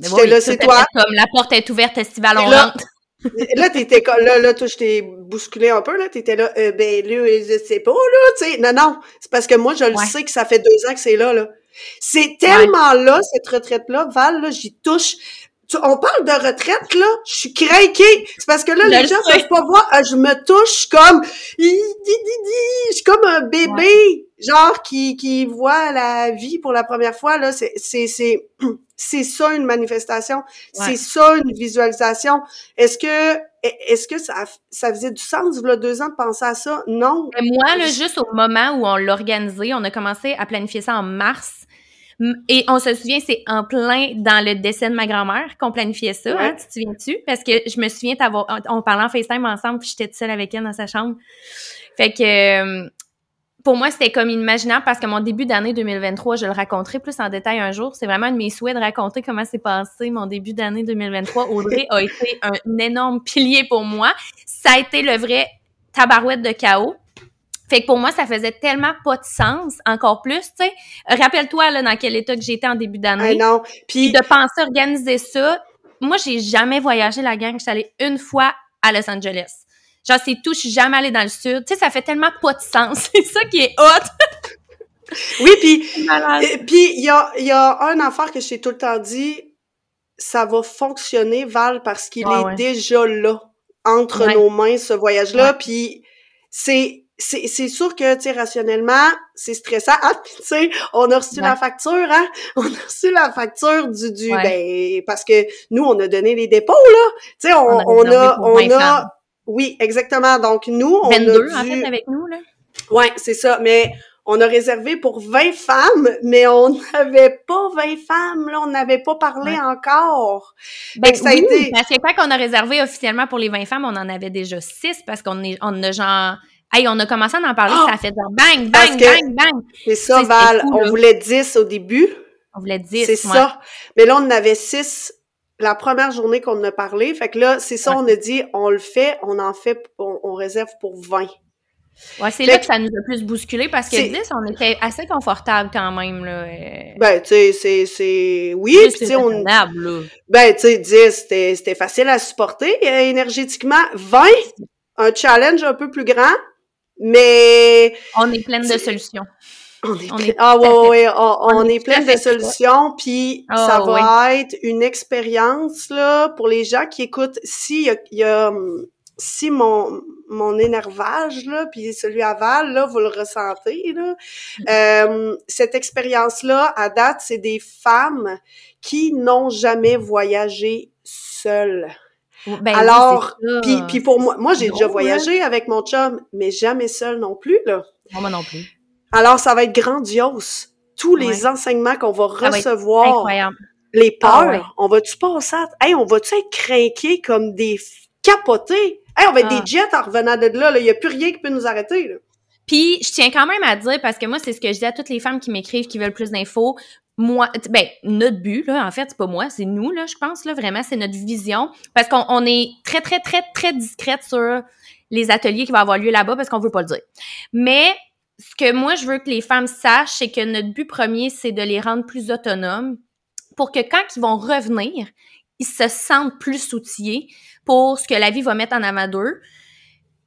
J'étais là, c'est toi. Comme la porte est ouverte, estival, on rentre. *laughs* là, t'étais là, là, toi, je t'ai bousculé un peu, là. T'étais là, euh, ben, là, je sais pas, là, tu sais. Non, non. C'est parce que moi, je le sais que ça fait deux ans que c'est là, là. C'est tellement là, cette retraite-là, Val, là, j'y touche on parle de retraite, là, je suis craquée. C'est parce que là, les gens ne peuvent pas voir, euh, je me touche comme, je suis comme un bébé, genre, qui, qui voit la vie pour la première fois, là. C'est, c'est, c'est, *clears throat* c'est ça une manifestation. C'est ça une visualisation. Est-ce que, est-ce que ça, ça faisait du sens, là, deux ans de penser à ça? Non. moi, là, juste au moment où on l'a organisé, on a commencé à planifier ça en mars. Et on se souvient, c'est en plein dans le décès de ma grand-mère qu'on planifiait ça, hein, tu te souviens-tu? Parce que je me souviens d'avoir, on parlait en FaceTime ensemble, puis j'étais seule avec elle dans sa chambre. Fait que euh, pour moi, c'était comme inimaginable parce que mon début d'année 2023, je le raconterai plus en détail un jour. C'est vraiment un de mes souhaits de raconter comment s'est passé mon début d'année 2023. Audrey a été un énorme pilier pour moi. Ça a été le vrai tabarouette de chaos. Fait que pour moi, ça faisait tellement pas de sens, encore plus, tu sais. Rappelle-toi, là, dans quel état que j'étais en début d'année. non. Puis de penser organiser ça. Moi, j'ai jamais voyagé la gang. Je suis allée une fois à Los Angeles. Genre, c'est tout. Je suis jamais allée dans le sud. Tu sais, ça fait tellement pas de sens. *laughs* C'est ça qui est hot. *laughs* Oui, puis puis il y a, y a un affaire que j'ai tout le temps dit, ça va fonctionner, Val, parce qu'il est déjà là, entre nos mains, ce voyage-là, puis c'est c'est sûr que, tu sais, rationnellement, c'est stressant. Ah, tu sais, on a reçu la facture, hein? *laughs* On a reçu la facture du, du, ben, parce que nous, on a donné les dépôts, là. Tu sais, on, on, a, on a, oui, exactement. Donc, nous, on 22, a en fait, avec nous, là. Ouais, c'est ça. Mais on a réservé pour 20 femmes, mais on *laughs* n'avait pas 20 femmes, là, on n'avait pas parlé encore. Ben, ça a été... parce que quand on a réservé officiellement pour les 20 femmes, on en avait déjà 6 parce qu'on est, on a genre Hey, on a commencé à en parler, ça a fait genre bang, bang, bang, bang. C'est ça, Val. on voulait 10 au début. On voulait 10. C'est ça. Mais là, on en avait 6 la première journée qu'on en a parlé. Fait que là, c'est ça, on a dit, on le fait, on en fait, on, réserve pour 20. Ouais, c'est là que, ça nous a plus bousculé parce que 10, on était assez confortable quand même, là. Ben, tu sais, c'est, c'est, oui, pis tu sais, on. Ben, tu sais, 10, c'était, c'était facile à supporter, euh, énergétiquement. 20, un challenge un peu plus grand, mais... On est pleine de solutions. On est, ah ouais, ouais, on, est, plein de solutions, puis ah, ça va être une expérience là pour les gens qui écoutent. Si y y a, si mon mon énervage là, puis celui à Val là, vous le ressentez là. Euh, cette expérience là, à date, c'est des femmes qui n'ont jamais voyagé seules. Ben Alors, puis, puis pour moi, moi j'ai déjà hein? voyagé avec mon chum, mais jamais seul non plus là. moi non plus. Alors ça va être grandiose. Tous les enseignements qu'on va recevoir, les ah peurs, on va-tu passer à... Hey, on va-tu être craqués comme des capotés? Hey, on va être des ah. jets en revenant de là. Il n'y a plus rien qui peut nous arrêter. Là. Puis, je tiens quand même à dire, parce que moi, c'est ce que je dis à toutes les femmes qui m'écrivent, qui veulent plus d'infos moi, ben, notre but, là, en fait, c'est pas moi, c'est nous, là, je pense, là, vraiment, c'est notre vision. Parce qu'on on est très, très, très, très discrète sur les ateliers qui vont avoir lieu là-bas parce qu'on veut pas le dire. Mais ce que moi, je veux que les femmes sachent, c'est que notre but premier, c'est de les rendre plus autonomes pour que quand ils vont revenir, ils se sentent plus outillés pour ce que la vie va mettre en avant d'eux.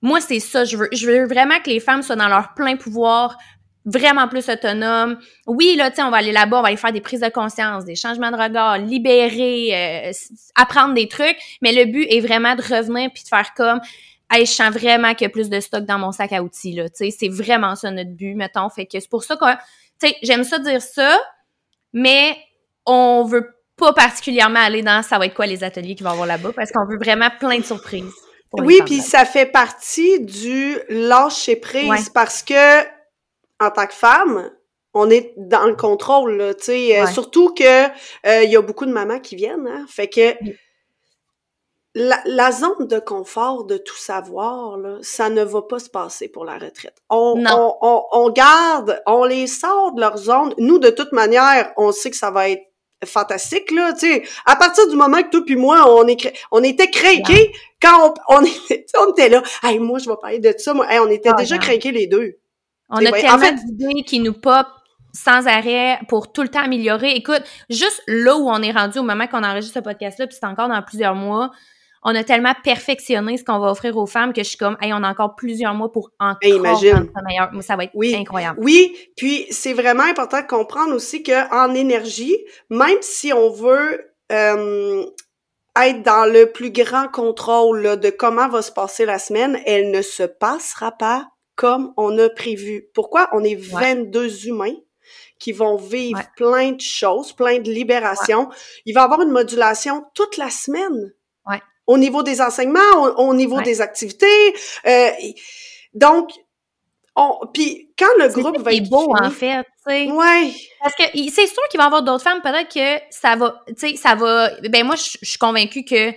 Moi, c'est ça, je veux. Je veux vraiment que les femmes soient dans leur plein pouvoir, vraiment plus autonome. Oui, là, tu sais, on va aller là-bas, on va aller faire des prises de conscience, des changements de regard, libérer, euh, apprendre des trucs, mais le but est vraiment de revenir puis de faire comme hey, je sens vraiment qu'il y a plus de stock dans mon sac à outils là, tu sais, c'est vraiment ça notre but, mettons, fait que c'est pour ça que tu sais, j'aime ça dire ça, mais on veut pas particulièrement aller dans ça va être quoi les ateliers qui vont avoir là-bas parce qu'on veut vraiment plein de surprises. Oui, puis ça fait partie du lâcher prise parce que en tant que femme, on est dans le contrôle, tu sais. Euh, surtout que euh, il y a beaucoup de mamans qui viennent, hein, fait que la, zone de confort de tout savoir, là, ça ne va pas se passer pour la retraite. On, on, on, garde, on les sort de leur zone. Nous, de toute manière, on sait que ça va être fantastique là, tu sais. À partir du moment que toi puis moi, on est on était craqués quand on, on, *laughs* était, on était là. Hey, moi, je vais parler de ça. Moi, on était ah, déjà craqués les deux. On a tellement d'idées qui nous pop sans arrêt pour tout le temps améliorer. Écoute, juste là où on est rendu au moment qu'on enregistre ce podcast-là, puis c'est encore dans plusieurs mois, on a tellement perfectionné ce qu'on va offrir aux femmes que je suis comme, hey, on a encore plusieurs mois pour encore Imagine. ça meilleur. Ça va être incroyable. Oui, puis c'est vraiment important de comprendre aussi que en énergie, même si on veut euh, être dans le plus grand contrôle de comment va se passer la semaine, elle ne se passera pas comme on a prévu. Pourquoi? On est 22 humains qui vont vivre plein de choses, plein de libérations. Il va y avoir une modulation toute la semaine. Au niveau des enseignements, au, niveau des activités. Euh, donc, on, puis quand le groupe va être beau en fait, tu sais. Ouais. Parce que c'est sûr qu'il va y avoir d'autres femmes, peut-être que ça va, tu sais, ça va. Ben moi, je suis convaincue que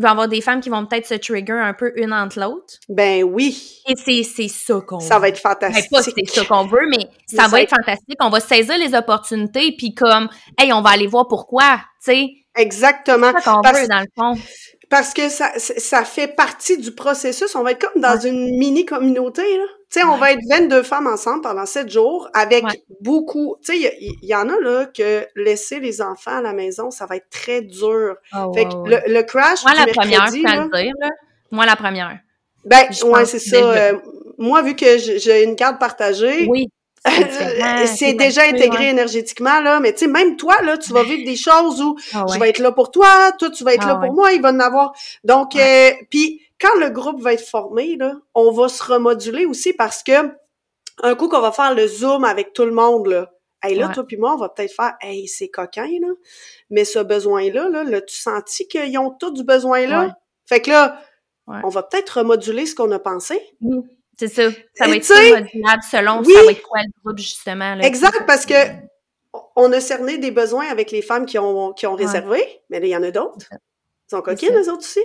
il va y avoir des femmes qui vont peut-être se trigger un peu une entre l'autre. Ben oui. Et c'est, c'est ça qu'on veut. Ça va être fantastique. Ben, pas c'est ça qu'on veut, mais ça, va être fantastique. On va saisir les opportunités, puis comme, hey, on va aller voir pourquoi, tu sais. Exactement. C'est ça qu'on veut, dans le fond parce que ça, ça fait partie du processus. On va être comme dans une mini-communauté, là. Tu sais, on va être 22 femmes ensemble pendant 7 jours avec beaucoup... Tu sais, il y, en a, là, que laisser les enfants à la maison, ça va être très dur. Oh, fait que le, crash Moi, la première, je le dire, là. Moi, la première. Ben, ouais, c'est ça. Euh, moi, vu que j'ai une carte partagée... Oui *laughs* c'est déjà intégré énergétiquement, là, mais tu sais, même toi, là, tu vas vivre des choses où ah je vais être là pour toi, toi, tu vas être là ah pour moi, il va en avoir. Donc, euh, puis quand le groupe va être formé, là, on va se remoduler aussi parce que un coup qu'on va faire le zoom avec tout le monde, là, hey, là, toi puis moi, on va peut-être faire Hey, c'est coquin, là. Mais ce besoin-là, là, là tu senti qu'ils ont tous du besoin là? Fait que là, on va peut-être remoduler ce qu'on a pensé. C'est ça. Ça va être modulable selon ça va être quoi le groupe, justement. exact, parce que on a cerné des besoins avec les femmes qui ont, qui ont réservé, mais là, il y en a d'autres. Ils sont coquines, les autres aussi.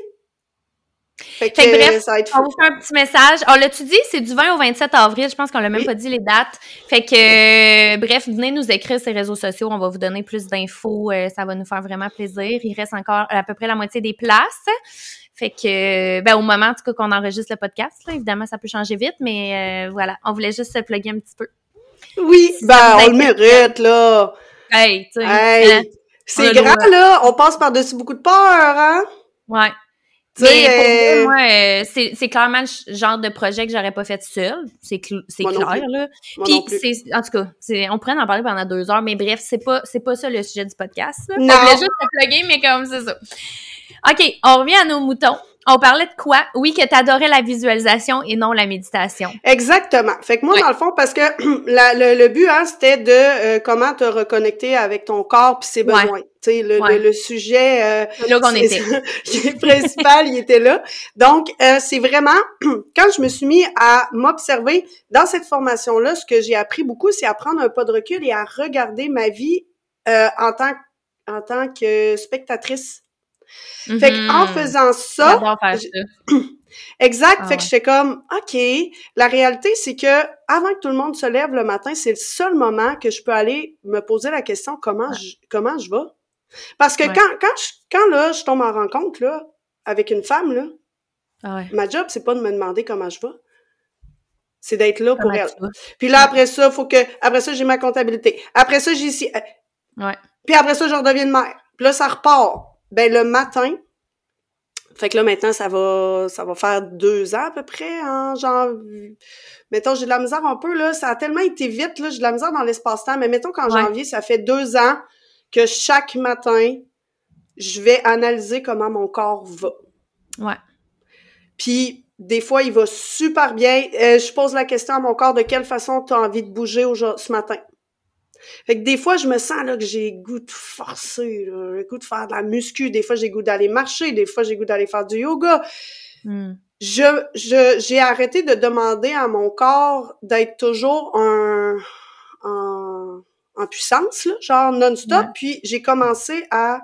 Fait que, bref, ça va être on vous fait un petit message. On l'a-tu dit? C'est du 20 au 27 avril. Je pense qu'on l'a même pas dit les dates. Fait que, bref, venez nous écrire sur les réseaux sociaux. On va vous donner plus d'infos. Euh, ça va nous faire vraiment plaisir. Il reste encore à peu près la moitié des places. Fait que, ben, au moment, en tout cas, qu'on enregistre le podcast, là, évidemment, ça peut changer vite, mais euh, voilà, on voulait juste se plugger un petit peu. Oui, ben, on le mérite, là. Hey, tu sais. Hein? c'est grand, là. On passe par-dessus beaucoup de peur, hein? Ouais. Mais pour moi, euh, c'est clairement le genre de projet que j'aurais pas fait seul. C'est clair, là. Puis, c'est, en tout cas, on pourrait en parler pendant deux heures, mais bref, c'est pas, c'est pas ça le sujet du podcast. Là. Non. On juste te plugger, mais comme c'est ça. OK, on revient à nos moutons. On parlait de quoi? Oui, que tu adorais la visualisation et non la méditation. Exactement. Fait que moi, dans le fond, parce que *clears throat* le, but, hein, c'était de euh, comment te reconnecter avec ton corps puis ses besoins. Sais, le, le, sujet... Euh, là qu'on était. *laughs* principal, il était là. Donc, euh, c'est vraiment... *clears throat* quand je me suis mis à m'observer dans cette formation-là, ce que j'ai appris beaucoup, c'est à prendre un pas de recul et à regarder ma vie euh, en tant en tant que spectatrice. Fait qu'en mm-hmm. faisant ça, *clears throat* exact, ah fait que j'étais comme OK, la réalité c'est que avant que tout le monde se lève le matin, c'est le seul moment que je peux aller me poser la question comment je comment je vais? Parce que quand quand je, quand là je tombe en rencontre là avec une femme là, ah ma job c'est pas de me demander comment je vais. C'est d'être là pour elle. Puis là après ça, faut que après ça j'ai ma comptabilité. Après ça j'ai ici Ouais. Puis après ça je redeviens mère. Puis là ça repart. Ben le matin, fait que là maintenant ça va ça va faire deux ans à peu près, hein, genre mettons j'ai de la misère un peu là, ça a tellement été vite là, j'ai de la misère dans l'espace-temps, mais mettons qu'en janvier ça fait deux ans que chaque matin je vais analyser comment mon corps va. Ouais. Puis des fois il va super bien. Euh, je pose la question à mon corps de quelle façon tu as envie de bouger ce matin? Fait que des fois, je me sens là que j'ai goût de forcer, là, j'ai goût de faire de la muscu, des fois j'ai goût d'aller marcher, des fois j'ai goût d'aller faire du yoga. Hmm. Je, je, j'ai arrêté de demander à mon corps d'être toujours un, en, en puissance, là, genre non-stop, puis j'ai commencé à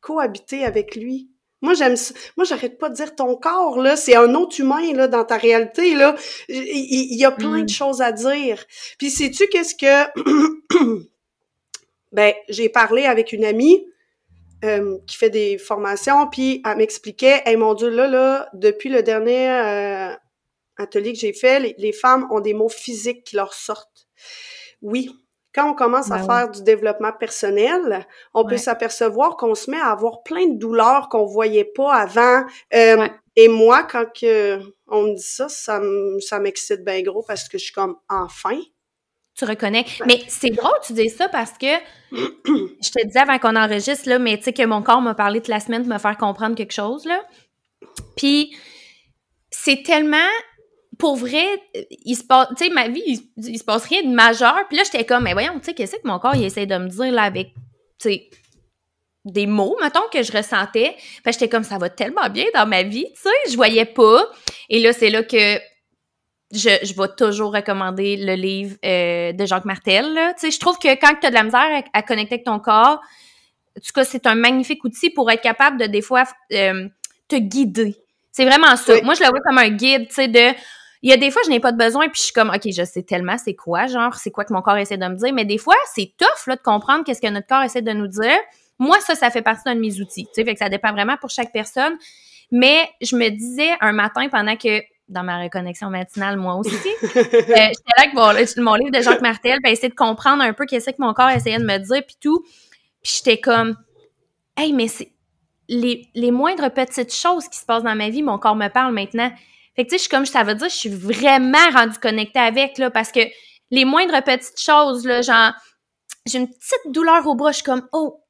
cohabiter avec lui. Moi, j'aime Moi, j'arrête pas de dire ton corps, là, c'est un autre humain, là, dans ta réalité, là. Il, y a plein de mm. choses à dire. Puis, sais-tu qu'est-ce que... *clears throat* ben, j'ai parlé avec une amie euh, qui fait des formations, puis elle m'expliquait, hey, mon Dieu, là, là, depuis le dernier euh, atelier que j'ai fait, les, les femmes ont des mots physiques qui leur sortent. Oui, quand on commence à ben faire du développement personnel, on peut s'apercevoir qu'on se met à avoir plein de douleurs qu'on voyait pas avant. Euh, et moi, quand que on me dit ça, ça, ça m'excite bien gros parce que je suis comme enfin. Tu reconnais. Mais c'est drôle, tu dis ça parce que *clears throat* je te disais avant qu'on enregistre, là, mais tu sais que mon corps m'a parlé de la semaine de me faire comprendre quelque chose, là. Puis c'est tellement pour vrai, il se passe, tu sais, ma vie, il, se passe rien de majeur. Puis là, j'étais comme, mais voyons, tu sais, qu'est-ce que mon corps, il essaie de me dire, là, avec, tu sais, des mots, mettons, que je ressentais. Fait j'étais comme, ça va tellement bien dans ma vie, tu sais, je voyais pas. Et là, c'est là que je, je vais toujours recommander le livre euh, de Jacques Martel, Tu sais, je trouve que quand tu as de la misère à, connecter avec ton corps, en tout cas, c'est un magnifique outil pour être capable de, des fois, euh, te guider. C'est vraiment ça. Moi, je le vois comme un guide, tu sais, de il y a des fois, je n'ai pas de besoin, puis je suis comme, OK, je sais tellement c'est quoi, genre, c'est quoi que mon corps essaie de me dire. Mais des fois, c'est tough, là, de comprendre qu'est-ce que notre corps essaie de nous dire. Moi, ça, ça fait partie d'un de mes outils. Tu sais, fait que ça dépend vraiment pour chaque personne. Mais je me disais un matin pendant que dans ma reconnexion matinale, moi aussi. *laughs* euh, J'étais là avec mon, livre de Jacques Martel, puis essayer de comprendre un peu qu'est-ce que mon corps essayait de me dire, puis tout. Puis j'étais comme, hey, mais c'est les, les moindres petites choses qui se passent dans ma vie, mon corps me parle maintenant. Fait que tu sais, je suis comme, ça veut dire, je suis vraiment rendue connectée avec, là, parce que les moindres petites choses, là, genre, j'ai une petite douleur au bras, je suis comme, oh,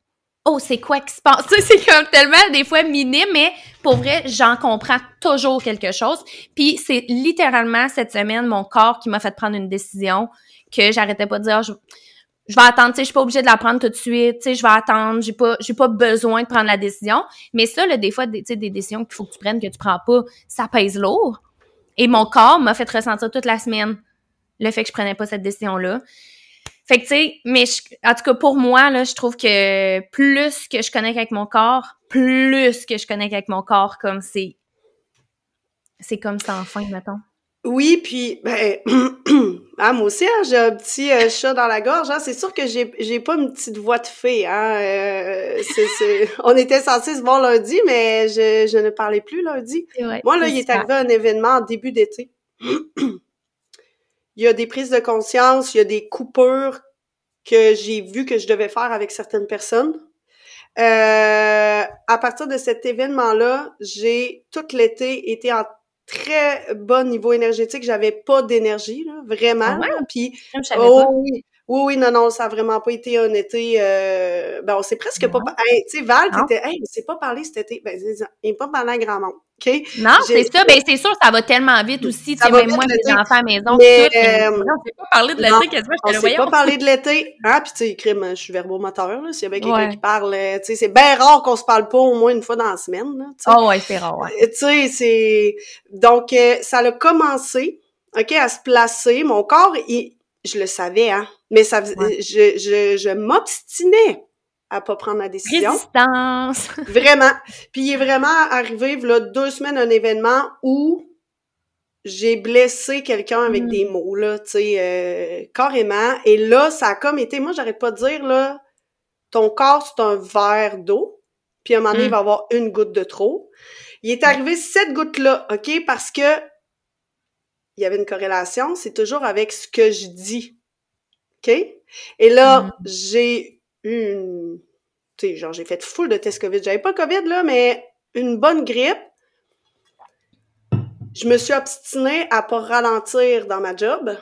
oh, c'est quoi qui se passe? *laughs* c'est comme tellement des fois minime, mais pour vrai, j'en comprends toujours quelque chose. Puis c'est littéralement cette semaine mon corps qui m'a fait prendre une décision que j'arrêtais pas de dire, je, je vais attendre, tu sais, je suis pas obligée de la prendre tout de suite, tu sais, je vais attendre, j'ai pas, j'ai pas besoin de prendre la décision. Mais ça, là, des fois, tu sais, des décisions qu'il faut que tu prennes, que tu prends pas, ça pèse lourd. Et mon corps m'a fait ressentir toute la semaine le fait que je prenais pas cette décision-là. Fait que, tu sais, mais en tout cas, pour moi, là, je trouve que plus que je connecte avec mon corps, plus que je connecte avec mon corps, comme c'est... C'est comme ça, enfin, mettons. Oui, puis ben *clears throat* ah, moi aussi, hein, j'ai un petit euh, chat dans la gorge. Hein. C'est sûr que j'ai j'ai pas une petite voix de fée. Hein. Euh, c'est, *laughs* On était censé se voir lundi, mais je, je ne parlais plus lundi. moi, là, il est arrivé un événement en début d'été. *clears throat* il y a des prises de conscience, il y a des coupures que j'ai vu que je devais faire avec certaines personnes. Euh, à partir de cet événement-là, j'ai tout l'été été en très bon niveau énergétique. J'avais pas d'énergie, là, vraiment. Ah Puis, oh, oui, oui, oui, non, non, ça a vraiment pas été un été. Euh, ben, on s'est presque pas. Hey, tu sais, Val, t'étais, hey, on s'est pas parlé cet été. Ben, il n'est pas parlé à grand monde. OK? Non, c'est ça. Ben, c'est sûr, ça va tellement vite aussi. Tu sais, même moi, mes enfants à la maison, mais, tout. Euh, on s'est pas parlé de l'été quasiment. On s'est pas parlé de l'été. Hein? Puis, tu sais, crime, je suis verbomoteur, là. S'il y avait quelqu'un qui parle, euh, tu sais, c'est bien rare qu'on se parle pas au moins une fois dans la semaine, là. Oh, ouais, c'est rare, ouais. Tu sais, c'est. Donc, ça a commencé, OK, à se placer. Mon corps, il je le savais, hein. Mais ça, je, je, je m'obstinais à pas prendre la décision. Résistance. *laughs* vraiment. Puis il est vraiment arrivé, là, deux semaines, un événement où j'ai blessé quelqu'un avec mm. des mots, là, tu sais, euh, carrément. Et là, ça a comme été, moi, j'arrête pas de dire, là, ton corps, c'est un verre d'eau, puis à un moment donné, il mm. va y avoir une goutte de trop. Il est arrivé cette goutte-là, OK, parce que il y avait une corrélation, c'est toujours avec ce que je dis. OK? Et là, mm. j'ai une... Tu sais, genre, j'ai fait full de tests COVID. J'avais pas COVID, là, mais une bonne grippe. Je me suis obstinée à pas ralentir dans ma job.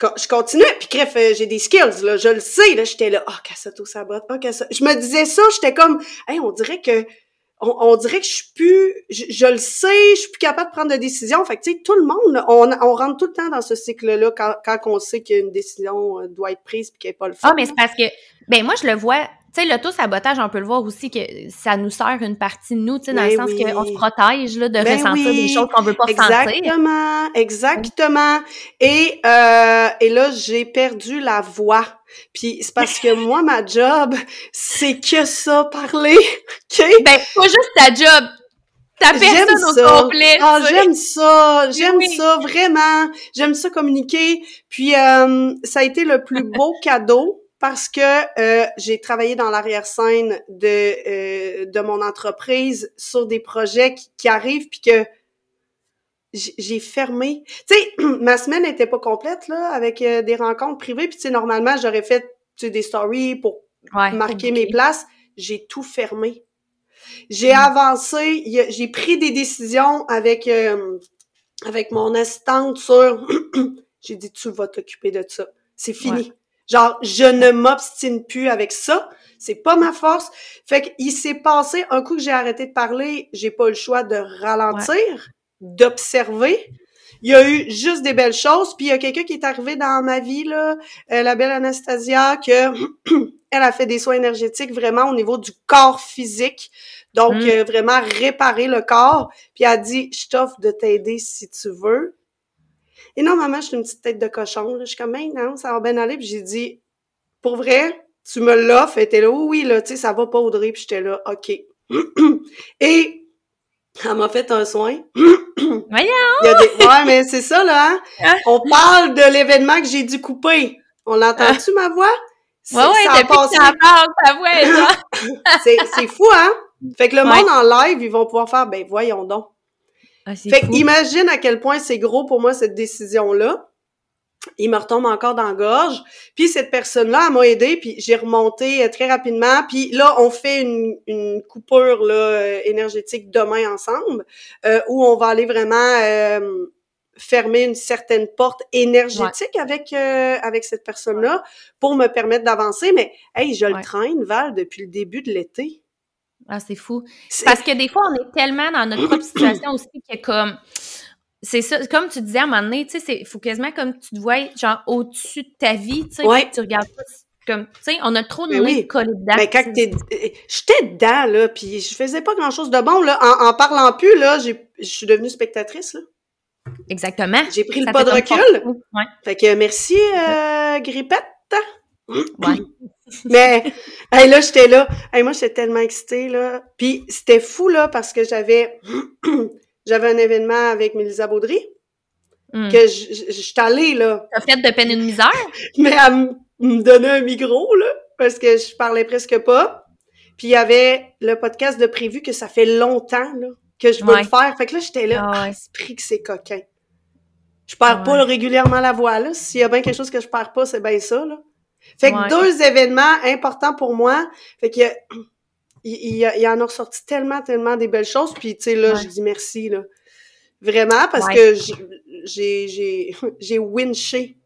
Je continuais, puis bref, euh, j'ai des skills, là, je le sais, là, j'étais là, oh, Cassato sabote, oh, Cassato. Je me disais ça, j'étais comme, hey, on dirait que on, dirait que je suis plus, je, le sais, je suis plus capable de prendre de décision. Fait que, tu sais, tout le monde, on, on rentre tout le temps dans ce cycle-là quand, quand on sait qu'une décision euh, doit être prise puis qu'elle n'est pas le fait. Ah, mais c'est parce que, ben moi, je le vois, tu sais, l'auto-sabotage, on peut le voir aussi que ça nous sert une partie de nous, tu sais, dans le ben sens qu'on se protège là, de ben ressentir des choses qu'on veut pas exactement, sentir. Exactement, exactement. Et, euh, et là, j'ai perdu la voix. Puis c'est parce que moi, ma job, c'est que ça, parler. *laughs* OK? Ben, pas juste ta job, ta personne au complet. Ah, j'aime ça, j'aime ça, vraiment. J'aime ça communiquer. Puis euh, ça a été le plus beau cadeau parce que euh, j'ai travaillé dans l'arrière-scène de euh, de mon entreprise sur des projets qui, arrivent puis que j'ai fermé. Tu sais, *clears throat* ma semaine n'était pas complète là avec euh, des rencontres privées puis tu sais normalement j'aurais fait des stories pour marquer mes places, j'ai tout fermé. J'ai mm. avancé, j'ai pris des décisions avec avec mon assistante sur *clears throat* j'ai dit tu vas t'occuper de ça. C'est fini. Genre, je ne m'obstine plus avec ça. C'est pas ma force. Fait qu'il s'est passé, un coup que j'ai arrêté de parler, j'ai pas le choix de ralentir, d'observer. Il y a eu juste des belles choses. Puis il y a quelqu'un qui est arrivé dans ma vie, là, euh, la belle Anastasia, que *clears throat* elle a fait des soins énergétiques vraiment au niveau du corps physique. Donc, mm. euh, vraiment réparer le corps. Puis elle a dit, je t'offre de t'aider si tu veux. Et non, maman, je suis une petite tête de cochon. Je suis comme, ben non, ça va bien aller. Puis j'ai dit, pour vrai, tu me l'offres. Et t'es là, oui, oui, là, tu sais, ça va pas, Audrey. Puis j'étais là, OK. *clears throat* Et elle m'a fait un soin. *clears throat* Voyons! Ouais, mais c'est ça, là. Hein? Ah. On parle de l'événement que j'ai dû couper. On l'entend-tu, ma voix? Ouais, ouais, ça depuis passé... que parles, ta voix, *laughs* c'est fou, hein? Fait que le monde en live, ils vont pouvoir faire, ben voyons donc. Ah, fait que imagine à quel point c'est gros pour moi cette décision-là. Il me retombe encore dans la gorge. Puis cette personne-là, elle m'a aidé, puis j'ai remonté euh, très rapidement. Puis là, on fait une, une coupure là, euh, énergétique demain ensemble, euh, où on va aller vraiment fermer une certaine porte énergétique avec euh, avec cette personne-là pour me permettre d'avancer. Mais hey, je le traîne, Val, depuis le début de l'été. Ah, c'est fou. Parce que des fois, on est tellement dans notre propre situation aussi que comme c'est ça, comme tu disais à un moment donné, tu sais, il faut quasiment comme tu te vois genre au-dessus de ta vie, tu sais, tu regardes pas comme, tu sais, on a trop de ben oui. collés dedans. Mais quand t'es, j'étais dedans, là, puis je faisais pas grand-chose de bon, là. En, en parlant plus, là, je suis devenue spectatrice, là. Exactement. J'ai pris le pas de recul. Ouais. Fait que merci, euh, Grippette. Ouais. *laughs* Mais hey, là, j'étais là. Hey, moi, j'étais tellement excitée, là. Puis c'était fou, là, parce que j'avais *clears throat* j'avais un événement avec Mélisa Baudry. Hmm. Que j'étais allée, là. T'as fait de peine une misère? *laughs* Mais elle me donnait un micro, là, parce que je parlais presque pas. Puis il y avait le podcast de prévu que ça fait longtemps, là, que je veux le faire. Fait que là, j'étais là, ah, esprit que c'est coquin. Je perds pas régulièrement la voix, là. S'il y a bien quelque chose que je perds pas, c'est bien ça, là. Fait que deux événements importants pour moi. Fait que il, y en a ressorti tellement, tellement des belles choses. Puis, tu sais, là, je dis merci, là. Vraiment, parce que j'ai, j'ai, j'ai winché.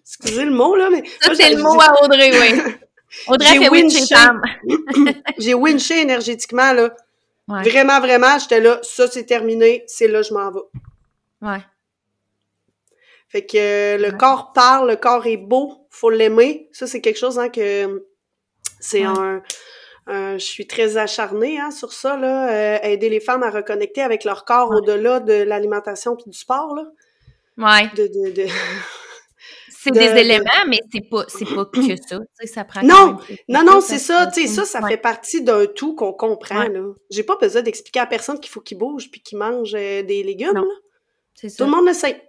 Excusez le mot, là, mais. Ça, c'est le mot à Audrey, oui. *laughs* Audrey fait winché *clears throat* j'ai winché énergétiquement, là. Vraiment, vraiment, j'étais là, ça, c'est terminé, c'est là, je m'en vais. Ouais. Fait que le corps parle, le corps est beau, faut l'aimer. Ça, c'est quelque chose hein, que c'est un, je suis très acharnée hein, sur ça, là, euh, aider les femmes à reconnecter avec leur corps au-delà de l'alimentation puis du sport. Là. Ouais. De, de, de... *laughs* c'est des éléments, mais c'est pas c'est pas que ça. ça prend non, non, non, c'est ça. Tu sais, ça, ça fait partie d'un tout qu'on comprend. Là. J'ai pas besoin d'expliquer à personne qu'il faut qu'il bouge puis qu'il mange euh, des légumes. Là. Ça. Tout le monde le sait.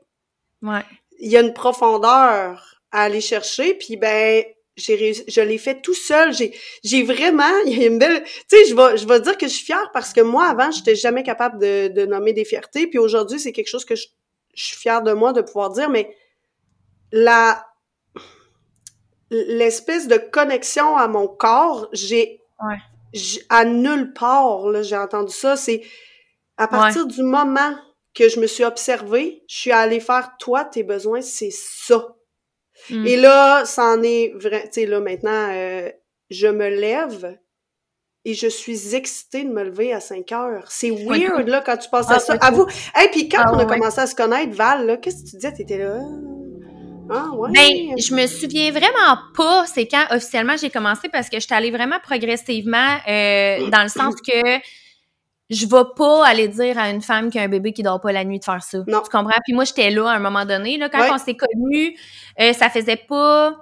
Ouais. Il y a une profondeur à aller chercher, puis ben j'ai je l'ai fait tout seul. J'ai j'ai vraiment *laughs* il y a une belle tu sais je vais je vais dire que je suis fière parce que moi avant j'étais jamais capable de, de nommer des fiertés puis aujourd'hui c'est quelque chose que je, suis fière de moi de pouvoir dire mais la l'espèce de connexion à mon corps, j'ai à nulle part là, j'ai entendu ça, c'est à partir du moment que je me suis observée, je suis allée faire toi tes besoins, c'est ça. Mm. Et là, c'en est vrai, tu sais là maintenant euh, je me lève et je suis excitée de me lever à 5 heures. C'est weird, là, quand tu penses à ah, ça. À vous. Et puis quand ah, on a commencé à se connaître, Val, là, qu'est-ce que tu disais? T'étais là? Ah, ouais. Ben, je me souviens vraiment pas c'est quand officiellement j'ai commencé parce que je suis allée vraiment progressivement euh, dans le sens que je vais pas aller dire à une femme qui a un bébé qui dort pas la nuit de faire ça. Non. Tu comprends? Puis moi, j'étais là à un moment donné. Là, quand on s'est connus, euh, ça faisait pas...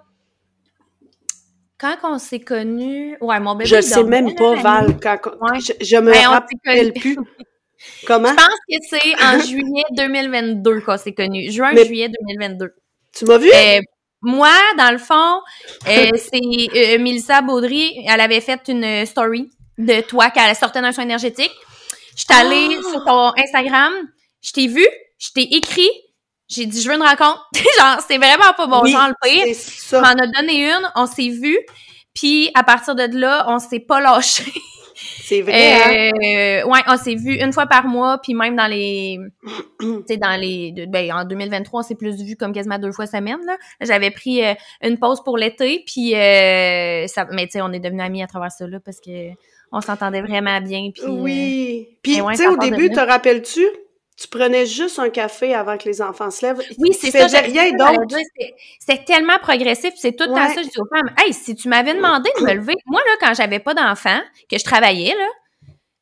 Quand on s'est connus... Ouais, mon bébé, Je sais même pas, Val. Quand, je, me ben, rappelle plus. *laughs* Comment? Je pense que c'est en *laughs* juillet 2022 qu'on s'est connus. Juin-juillet 2022. Tu m'as vu? Euh, moi, dans le fond, euh, *laughs* c'est Mélissa Baudry, elle avait fait une story de toi qu'elle sortait d'un soin énergétique. Je suis allée ah! sur ton Instagram, je t'ai vu, je t'ai écrit, j'ai dit je veux une rencontre. *laughs* genre, c'est vraiment pas bon genre le pire. On m'en a donné une, on s'est vu, puis à partir de là, on s'est pas lâché. C'est vrai. Hein? Euh, ouais, on s'est vu une fois par mois, puis même dans les, tu sais, dans les, ben en 2023, on s'est plus vu comme quasiment deux fois semaine là. J'avais pris euh, une pause pour l'été, puis euh, ça, mais tu sais, on est devenus amis à travers ça là parce que on s'entendait vraiment bien. Puis, oui. Puis tu sais, au début, te rappelles-tu? tu prenais juste un café avant que les enfants se lèvent. Oui, c'est ça. rien d'autre. C'est tellement progressif. C'est tout le temps ça. Je dis aux femmes, hey, si tu m'avais demandé de me lever, moi, là, quand j'avais pas d'enfants, que je travaillais, là,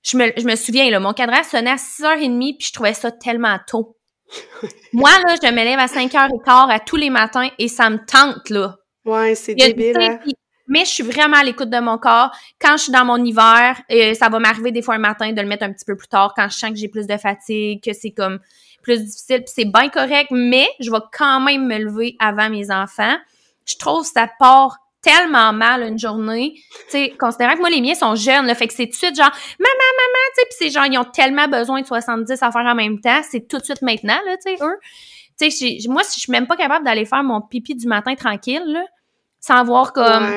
je me, je me souviens, là, mon cadran sonnait à 6h30 puis je trouvais ça tellement tôt. *laughs* moi, là, je me lève à 5h15 à tous les matins et ça me tente, là. Ouais, c'est débile. Hein? Mais je suis vraiment à l'écoute de mon corps. Quand je suis dans mon hiver, euh, ça va m'arriver des fois un matin de le mettre un petit peu plus tard quand je sens que j'ai plus de fatigue, que c'est comme plus difficile, puis c'est bien correct, mais je vais quand même me lever avant mes enfants. Je trouve ça part tellement mal une journée, tu sais, considérant que moi, les miens sont jeunes, là, fait que c'est tout de suite genre, maman, maman, tu sais, puis c'est genre, ils ont tellement besoin de 70 à faire en même temps, c'est tout de suite maintenant, là, tu sais, eux. Tu sais, moi, je suis même pas capable d'aller faire mon pipi du matin tranquille, là, sans avoir comme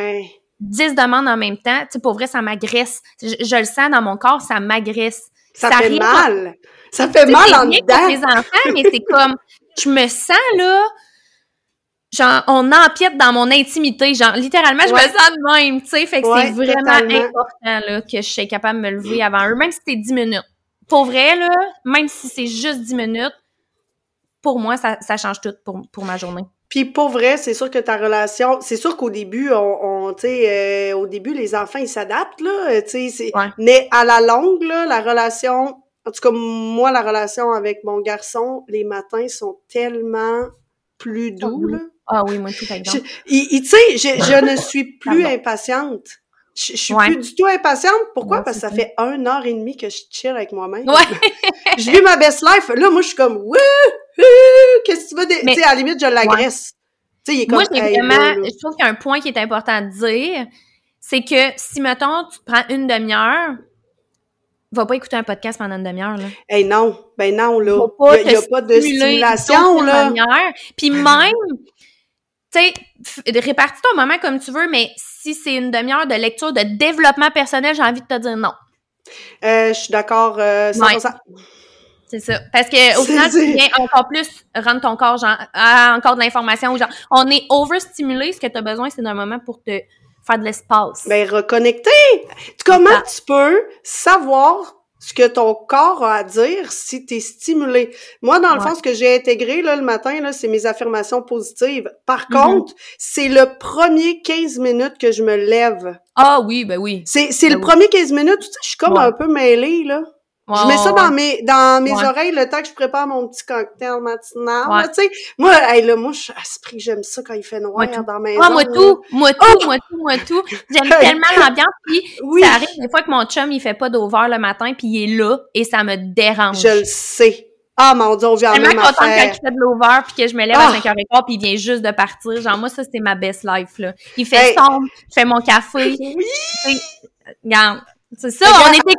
dix demandes en même temps. Tu sais, pour vrai, ça m'agresse. Je, le sens dans mon corps, ça m'agresse. Ça, fait mal. Ça fait mal en dedans. les enfants, mais c'est comme je me sens là, genre, on empiète dans mon intimité. Genre, littéralement, je me sens de même, tu sais. Fait que c'est vraiment important, là, que je sois capable de me lever avant eux, même si c'était 10 minutes. Pour vrai, là, même si c'est juste 10 minutes, pour moi, ça, ça change tout pour, pour ma journée. Puis pour vrai, c'est sûr que ta relation, c'est sûr qu'au début, on, on tu sais, euh, au début, les enfants ils s'adaptent là, tu sais, mais à la longue là, la relation, en tout cas moi, la relation avec mon garçon, les matins sont tellement plus doux là. Ah oui, moi tout exemple. Tu sais, je, je ne suis *laughs* plus impatiente. Je, suis plus du tout impatiente. Pourquoi? Parce que ça fait une heure et demie que je chill avec moi-même. Ouais. *laughs* je vis ma best life. Là, moi, je suis comme, wouh, qu'est-ce que tu veux? Tu sais, à la limite, je l'agresse. Tu sais, il est comme, Moi, j'ai vraiment, je trouve qu'il y a un point qui est important à dire. C'est que si, mettons, tu te prends une demi-heure, va pas écouter un podcast pendant une demi-heure, là. Eh non. Ben non, là. Il n'y a, pas de stimulation, là. Puis même, tu sais, répartis ton moment comme tu veux, mais si c'est une demi-heure de lecture de développement personnel, j'ai envie de te dire non. Euh, je suis d'accord euh, 100%. C'est ça. Parce que au final, tu viens encore plus rendre ton corps genre, à encore de l'information. Genre, on est overstimulé. Ce que tu as besoin, c'est d'un moment pour te faire de l'espace. Ben, reconnecter! Comment tu peux savoir ce que ton corps a à dire si tu es stimulé? Moi, dans le fond, ce que j'ai intégré là, le matin, là, c'est mes affirmations positives. Par mm-hmm. contre, c'est le premier 15 minutes que je me lève. Ah oui, ben oui. C'est, c'est ben le premier 15 minutes, tu sais, je suis comme un peu mêlée, là je mets ça dans mes dans mes oreilles le temps que je prépare mon petit cocktail matinal. Tu sais, moi, hey, là, moi, je que j'aime ça quand il fait noir dans ma maison. Ah, moi tout, moi tout, oh! moi tout, moi tout. J'aime *laughs* tellement l'ambiance. Puis oui. ça arrive des fois que mon chum il fait pas d'over le matin puis il est là et ça me dérange. Je le sais. Ah mon dieu, on vient en même affaire. quand il fait de l'over puis que je me lève à 5h15 puis il vient juste de partir. Genre moi ça c'est ma best life là. Il fait sombre, je fais mon café. Oui. Regarde, c'est ça, on de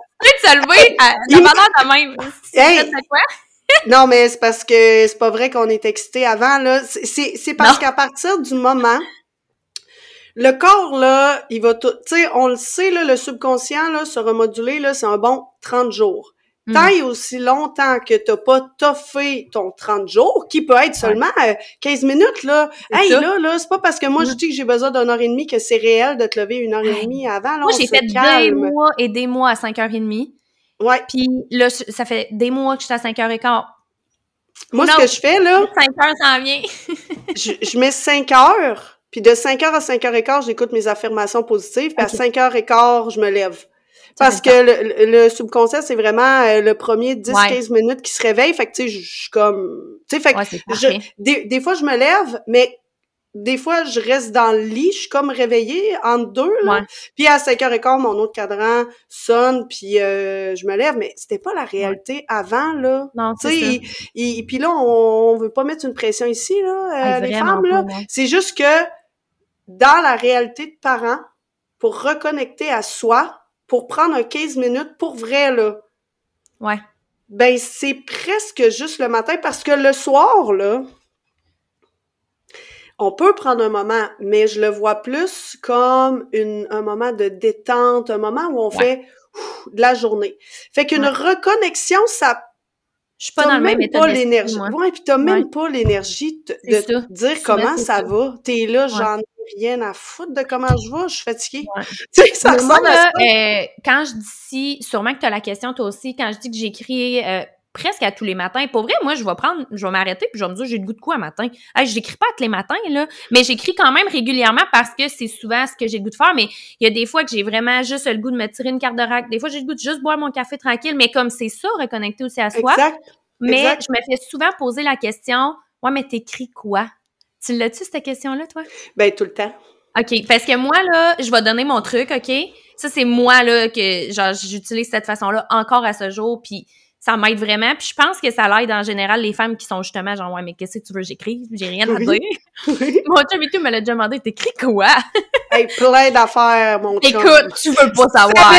se lever à, de même. Hey. quoi? *laughs* non, mais c'est parce que c'est pas vrai qu'on est excité avant, là. C'est parce qu'à partir du moment le corps, là, il va tout, tu sais, on le sait, là, le subconscient, là, se remoduler, là, c'est un bon 30 jours. Mm. Tant aussi longtemps que t'as pas toffé ton 30 jours, qui peut être seulement 15 euh, minutes, là. Hey, là, là, c'est pas parce que moi, je mm. dis que j'ai besoin d'une heure et demie que c'est réel de te lever une heure et demie avant, là. Moi, j'ai fait des mois et des mois à 5 heures et demie. Ouais. Puis là, ça fait des mois que je suis à 5 heures et quart. Moi, ce que je fais, là. *laughs* 5 heures, ça vient. *laughs* je, je mets 5 heures, puis de 5 heures à 5 heures et quart, j'écoute mes affirmations positives, puis à 5 heures et quart, je me lève. Parce que le, le subconscient, c'est vraiment euh, le premier 10-15 minutes qui se réveille. Fait que, tu sais, je suis comme... Tu sais, fait que je, des, des fois, je me lève, mais des fois, je reste dans le lit, je suis comme réveillée entre deux, là. Puis à 5h15, mon autre cadran sonne, puis euh, je me lève, mais c'était pas la réalité avant, là. Non, c'est ça. Et, puis là, on, on, veut pas mettre une pression ici, là, euh, les femmes, là. C'est juste que dans la réalité de parents, pour reconnecter à soi, pour prendre un 15 minutes pour vrai, là. Ouais. Ben, c'est presque juste le matin parce que le soir, là, on peut prendre un moment, mais je le vois plus comme une, un moment de détente, un moment où on fait de la journée. Fait qu'une reconnexion, ça je suis pas dans le même, état pas l'énergie. Ouais, puis t'as même pas l'énergie de, dire comment ça, va. T'es là, j'en rien à foutre de comment je vais, je suis fatiguée. *laughs* Tu sais, ça moi, là, euh, quand je dis, sûrement que tu as la question toi aussi, quand je dis que j'écris euh, presque à tous les matins, pour vrai, moi, je vais prendre, je vais m'arrêter puis je vais me dire, j'ai le goût de quoi à matin? Hey, j'écris pas tous les matins, là, mais j'écris quand même régulièrement parce que c'est souvent ce que j'ai le goût de faire, mais il y a des fois que j'ai vraiment juste le goût de me tirer une carte de rack, des fois j'ai le goût de juste boire mon café tranquille, mais comme c'est ça, reconnecter aussi à soi. Exact. Mais je me fais souvent poser la question, ouais, mais t'écris quoi? Tu l'as-tu, cette question-là, toi? Ben, tout le temps. OK, parce que moi, là, je vais donner mon truc, OK? Ça, c'est moi, là, que, genre, j'utilise cette façon-là encore à ce jour, puis ça m'aide vraiment. Puis je pense que ça l'aide en général les femmes qui sont justement genre, ouais, mais qu'est-ce que tu veux j'écris? J'ai rien à dire. *laughs* *laughs* mon chum et tout me l'a déjà demandé, t'écris quoi? *laughs* hey, plein d'affaires, mon chum. Écoute, tu veux pas savoir.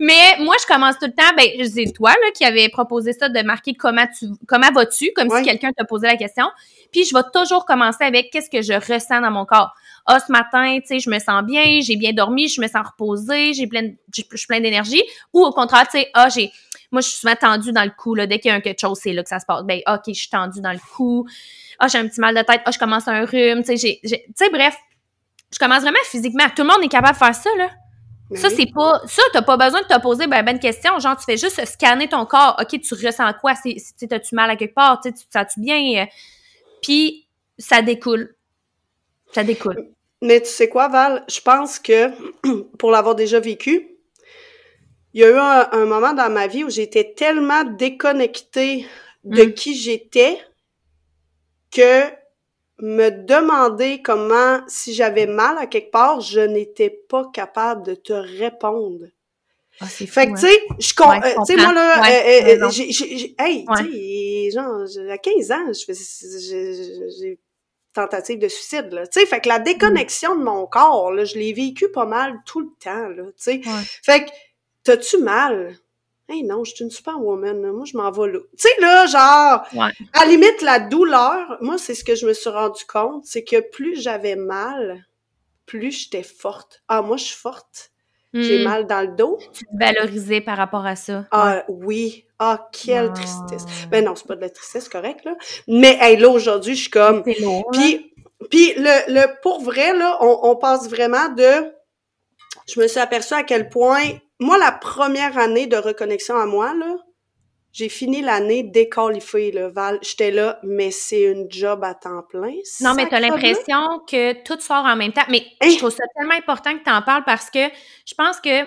Mais moi, je commence tout le temps, ben, c'est toi, là, qui avait proposé ça de marquer comment tu, comment vas-tu, comme si quelqu'un t'a posé la question. Puis je vais toujours commencer avec qu'est-ce que je ressens dans mon corps. Ah, ce matin, tu sais, je me sens bien, j'ai bien dormi, je me sens reposée, j'ai plein, je suis plein d'énergie. Ou au contraire, tu sais, ah, j'ai, moi, je suis souvent tendue dans le cou, là. Dès qu'il y a quelque chose, c'est là que ça se passe. Ben, OK, je suis tendue dans le cou. Ah, j'ai un petit mal de tête. Ah, je commence un rhume. Tu sais, tu sais, bref. Je commence vraiment physiquement. Tout le monde est capable de faire ça, là. Ça, c'est pas. Ça, t'as pas besoin de te poser ben, ben question. Genre, tu fais juste scanner ton corps. OK, tu ressens quoi? Si t'as-tu mal à quelque part? Tu te sens-tu bien? Puis, ça découle. Ça découle. Mais tu sais quoi, Val? Je pense que, *clears throat* pour l'avoir déjà vécu, il y a eu un, moment dans ma vie où j'étais tellement déconnectée de mm. qui j'étais que me demander comment, si j'avais mal à quelque part, je n'étais pas capable de te répondre. Ah, fait que, tu sais, je, euh, tu sais, moi, là, euh, euh, j'ai, hey, tu sais, genre, à 15 ans, je j'ai tentative de suicide, là, tu sais, fait que la déconnexion de mon corps, là, je l'ai vécu pas mal tout le temps, là, tu sais. Fait que, t'as-tu mal? Hey non, je suis une superwoman, là. moi je m'en vais là. Tu sais, là, genre, à limite, la douleur, moi, c'est ce que je me suis rendu compte, c'est que plus j'avais mal, plus j'étais forte. Ah, moi, je suis forte. J'ai hmm. mal dans le dos. Tu te valorisais par rapport à ça. Ah oui. Ah, quelle tristesse. Ben non, c'est pas de la tristesse, correct, là. Mais hey, là, aujourd'hui, je suis comme. Puis, puis le, le pour vrai, là, on, on passe vraiment de. Je me suis aperçue à quel point moi, la première année de reconnexion à moi, là, j'ai fini l'année déqualifiée, là, Val. J'étais là, mais c'est une job à temps plein. Non, mais t'as l'impression que tout sort en même temps. Mais hein? je trouve ça tellement important que t'en parles parce que je pense que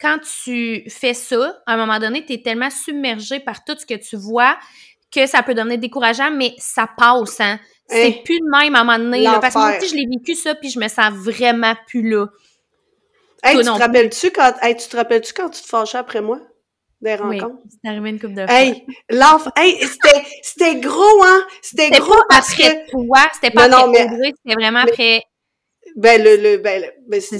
quand tu fais ça, à un moment donné, t'es tellement submergé par tout ce que tu vois que ça peut devenir décourageant, mais ça passe, hein. C'est hein? plus le même à un moment donné, parce que moi aussi, je l'ai vécu ça, puis je me sens vraiment plus là. Hey, tu, te rappelles-tu quand, hey, tu te rappelles-tu quand tu te fâchais après moi? Des rencontres? Oui, c'est arrivé une de fois. Hey, l'enfant, hey, c'était, c'était gros, hein? C'était gros pas parce après que... toi, c'était pas non, après mais... c'était vraiment après... Ben, le, le, ben, ben c'est,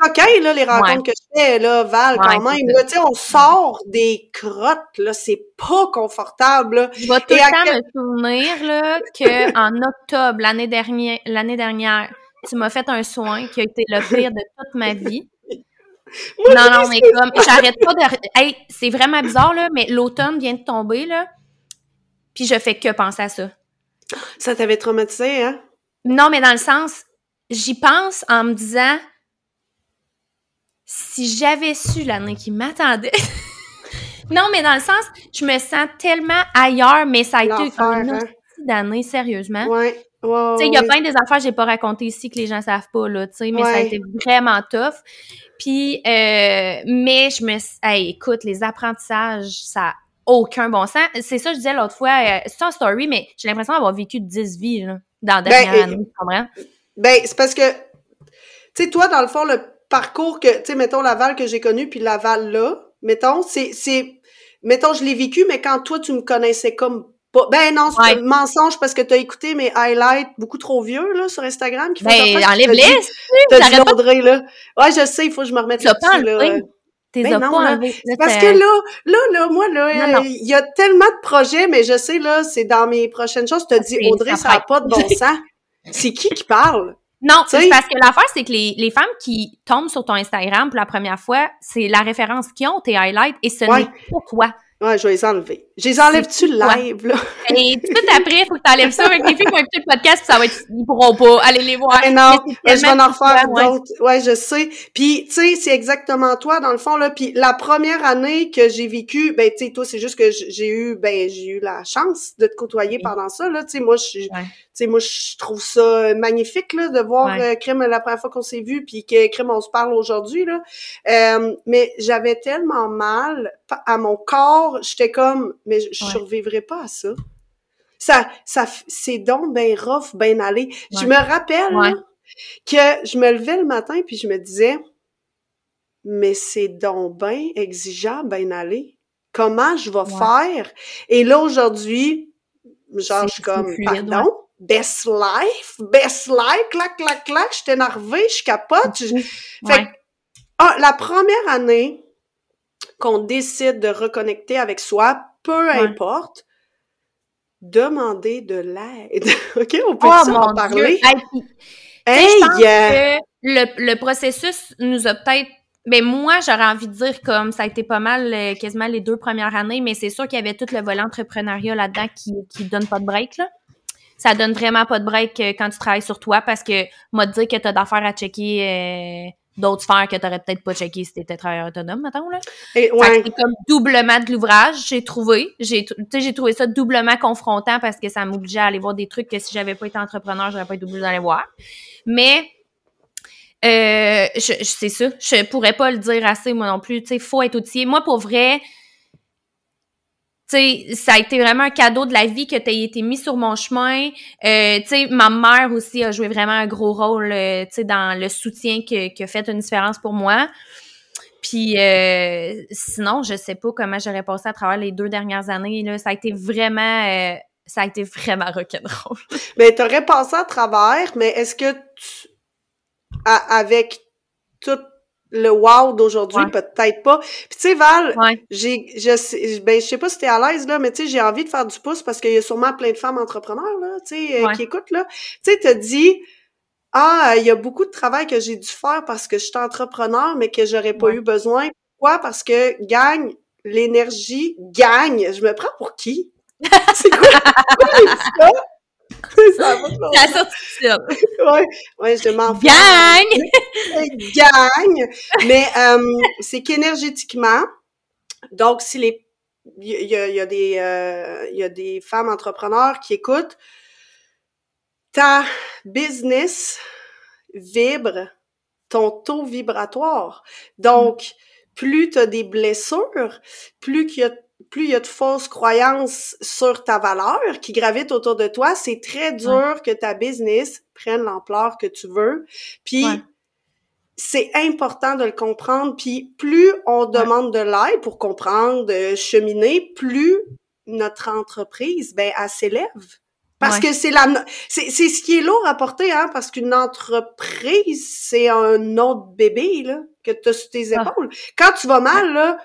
coquin, là, les rencontres que je fais, là, Val, quand même. Là, tu sais, on sort des crottes, là, c'est pas confortable, là. Je vais tout le temps me souvenir, là, que *laughs* en octobre, l'année dernière, l'année dernière, tu m'as fait un soin qui a été le pire de toute ma vie non, non, mais comme, j'arrête pas de. Hey, c'est vraiment bizarre, là, mais l'automne vient de tomber, là. Puis je fais que penser à ça. Ça t'avait traumatisé, hein? Non, mais dans le sens, j'y pense en me disant, si j'avais su l'année qui m'attendait. *laughs* non, mais dans le sens, je me sens tellement ailleurs, mais ça a été une hein? d'année, sérieusement. Ouais. Il y a plein des affaires que j'ai pas racontées ici que les gens savent pas, là, tu sais, mais ça a été vraiment tough. Puis, euh, mais je me... Hey, écoute, les apprentissages, ça n'a aucun bon sens. C'est ça que je disais l'autre fois, euh, c'est un story, mais j'ai l'impression d'avoir vécu 10 vies là, dans la dernière ben, année, tu comprends? Ben, c'est parce que, tu sais, toi, dans le fond, le parcours que, tu sais, mettons Laval que j'ai connu, puis Laval là, mettons, c'est, c'est, mettons, je l'ai vécu, mais quand toi, tu me connaissais comme ben non, c'est un mensonge parce que t'as écouté mes highlights beaucoup trop vieux là sur Instagram qui ben, enlève-les. T'as dit Audrey là. Ouais, je sais, il faut que je me remette là-dessus là. T'es ben non, là, parce que là, là, là, moi, là, il y a tellement de projets, mais je sais, là, c'est dans mes prochaines choses. Tu as dit, Audrey, ça n'a pas de bon sens. *laughs* C'est qui qui parle? Non, c'est parce que l'affaire, c'est que les, les femmes qui tombent sur ton Instagram pour la première fois, c'est la référence qui ont tes highlights et ce n'est pas toi. Ouais, je vais les enlever. Je les enlève-tu live, là? Et tout après, il faut que tu enlèves ça avec les filles qui ont écouté le podcast, puis ça va être, ils pourront pas aller les voir. Mais non, je vais en refaire d'autres. Ouais. je sais. Puis, tu sais, c'est exactement toi, dans le fond, là. Puis, la première année que j'ai vécu, ben, tu sais, toi, c'est juste que j'ai eu, ben, j'ai eu la chance de te côtoyer pendant ça, là. Tu sais, moi, je suis, sais, moi, je trouve ça magnifique, là, de voir ouais. Euh, la première fois qu'on s'est vu, puis que Crème, on se parle aujourd'hui, là. Euh, mais j'avais tellement mal à mon corps, j'étais comme, mais je survivrai pas à ça. Ça, ça, c'est donc ben rough, ben aller. Je me rappelle que je me levais le matin, puis je me disais, mais c'est donc ben exigeant, ben aller. Comment je vais faire? Et là, aujourd'hui, genre, je suis comme, pardon? Best life, best life, clac, clac, clac, je suis énervée, je capote. Fait ah, la première année qu'on décide de reconnecter avec soi, peu importe, demander de l'aide. *laughs* OK, on peut oh, en parler? Hey, que le, le processus nous a peut-être ben moi, j'aurais envie de dire comme ça a été pas mal euh, quasiment les deux premières années, mais c'est sûr qu'il y avait tout le volet entrepreneuriat là-dedans qui, qui donne pas de break, là. Ça donne vraiment pas de break euh, quand tu travailles sur toi parce que moi te dire que t'as d'affaires à checker euh, d'autres sphères que t'aurais peut-être pas checké si t'étais travailleur autonome, mettons, là. Et, ouais. C'est comme doublement de l'ouvrage, j'ai trouvé. J'ai, j'ai trouvé ça doublement confrontant parce que ça m'obligeait à aller voir des trucs que si j'avais pas été entrepreneur, j'aurais pas été obligée d'aller voir. Mais euh, je, c'est ça. Je pourrais pas le dire assez, moi non plus. Tu sais, faut être outillé. Moi, pour vrai, sais, ça a été vraiment un cadeau de la vie que tu aies été mis sur mon chemin. Euh, tu sais, ma mère aussi a joué vraiment un gros rôle, euh, tu sais, dans le soutien qui que fait une différence pour moi. Puis euh, sinon, je sais pas comment j'aurais passé à travers les deux dernières années. Là. Ça a été vraiment... Euh, ça a été vraiment rock'n'roll. Mais *laughs* t'aurais passé à travers, mais est-ce que tu avec tout le wow d'aujourd'hui, peut-être pas. Puis tu sais, Val, j'ai, je sais, ben, je sais pas si t'es à l'aise, là, mais tu sais, j'ai envie de faire du pouce parce qu'il y a sûrement plein de femmes entrepreneurs, là, tu sais, euh, qui écoutent, là. Tu sais, t'as dit, ah, il y a beaucoup de travail que j'ai dû faire parce que je suis entrepreneur, mais que j'aurais pas eu besoin. Pourquoi? Parce que gagne, l'énergie gagne. Je me prends pour qui? *laughs* C'est quoi? *laughs* ça La sortie ouais, ouais, je m'en Gagne! *laughs* Gagne! Mais euh, c'est qu'énergétiquement, donc si les il y, a, y a des euh, il y a des femmes entrepreneurs qui écoutent ta business vibre ton taux vibratoire. Donc, plus tu as des blessures, plus qu'il y a plus il y a de fausses croyances sur ta valeur qui gravitent autour de toi, c'est très dur que ta business prenne l'ampleur que tu veux. Puis c'est important de le comprendre. Puis plus on demande de l'aide pour comprendre, de cheminer, plus notre entreprise, ben, elle s'élève. Parce que c'est la, c'est, c'est ce qui est lourd à porter, hein, parce qu'une entreprise, c'est un autre bébé, là, que tu as sur tes ah. épaules. Quand tu vas mal, là,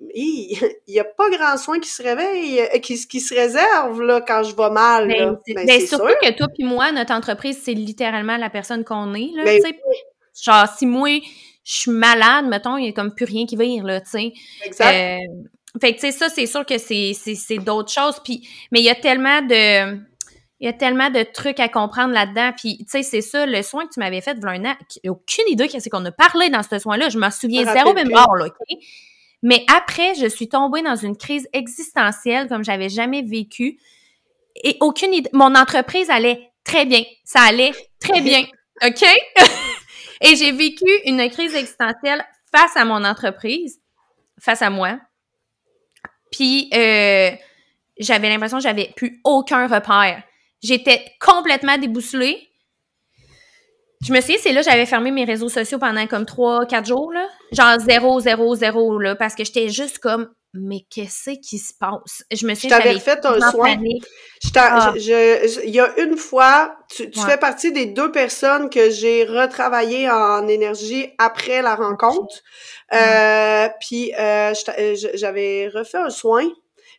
il *laughs* n'y a pas grand soin qui se réveille, euh, qui, qui se réserve là, quand je vais mal. Ben, ben, ben surtout que toi puis moi, notre entreprise, c'est littéralement la personne qu'on est. Là, ben Genre, si moi, je suis malade, mettons, il n'y a comme plus rien qui va là, tu sais. Exact. Euh, fait que, tu sais, ça, c'est sûr que c'est, d'autres choses. Puis, mais il y a tellement de... Il y a tellement de trucs à comprendre là-dedans. Puis, tu sais, c'est ça, le soin que tu m'avais fait de un an, aucune idée qu'est-ce qu'on a parlé dans ce soin-là. Je m'en souviens zéro mémoire, là, OK? Mais après, je suis tombée dans une crise existentielle comme j'avais jamais vécu. Et aucune idée. Mon entreprise allait très bien. Ça allait très bien. OK? *laughs* et j'ai vécu une crise existentielle face à mon entreprise, face à moi. Puis, euh, j'avais l'impression que j'avais plus aucun repère. J'étais complètement déboussolée. Je me souviens, c'est là j'avais fermé mes réseaux sociaux pendant comme trois, quatre jours, là. Genre zéro, zéro, zéro, là, parce que j'étais juste comme, mais qu'est-ce qui se passe? Je me suis Je t'avais fait un soin. Ah. il y a une fois, tu, fais partie des deux personnes que j'ai retravaillé en énergie après la rencontre. Euh, puis euh, euh j'avais refait un soin.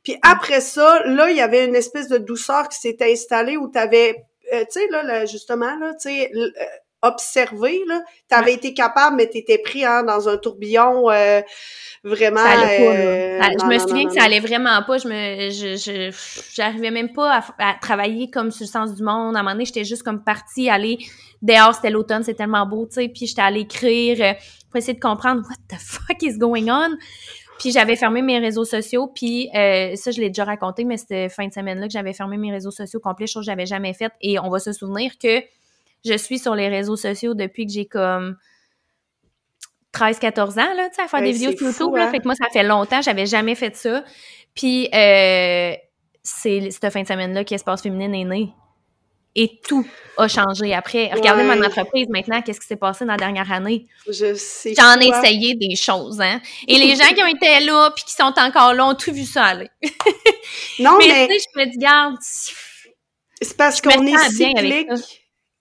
Puis après ça, là, il y avait une espèce de douceur qui s'était installée où tu avais, euh, tu sais, là, justement, là, tu sais, observé, là. T'avais été capable, mais t'étais pris hein, dans un tourbillon euh, vraiment. Euh, je me souviens que ça allait vraiment pas. Je me, je, j'arrivais même pas à, travailler comme sur le sens du monde. À un moment donné, j'étais juste comme partie aller dehors. C'était l'automne, c'est tellement beau, tu sais. Puis j'étais allée écrire euh, pour essayer de comprendre what the fuck is going on? Puis j'avais fermé mes réseaux sociaux, puis ça, je l'ai déjà raconté, mais c'était fin de semaine-là que j'avais fermé mes réseaux sociaux complets, chose que j'avais jamais faite. Et on va se souvenir que je suis sur les réseaux sociaux depuis que j'ai comme 13-14 ans, là, tu sais, à faire des vidéos YouTube, là. Hein? Fait que moi, ça fait longtemps, j'avais jamais fait ça. Puis, euh, c'est cette fin de semaine-là qu'Espace Féminine est né. Et tout a changé après. Regardez mon entreprise maintenant, qu'est-ce qui s'est passé dans la dernière année? Je sais. J'en ai essayé des choses, hein. Et les gens qui ont été là puis qui sont encore là ont tout vu ça aller. non, *laughs* mais. tu sais, je me dis, garde. C'est parce qu'on est cyclique.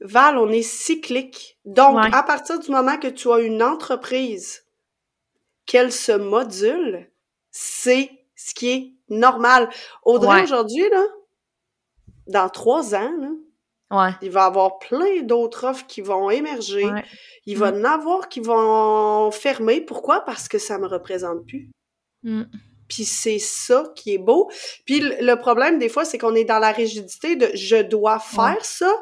Val, on est cyclique. Donc, à partir du moment que tu as une entreprise, qu'elle se module, c'est ce qui est normal. Audrey, aujourd'hui, là, dans trois ans, là, Il va y avoir plein d'autres offres qui vont émerger. Il va y en avoir qui vont fermer. Pourquoi? Parce que ça me représente plus. Mm. Puis c'est ça qui est beau. Puis le problème des fois, c'est qu'on est dans la rigidité de je dois faire ça.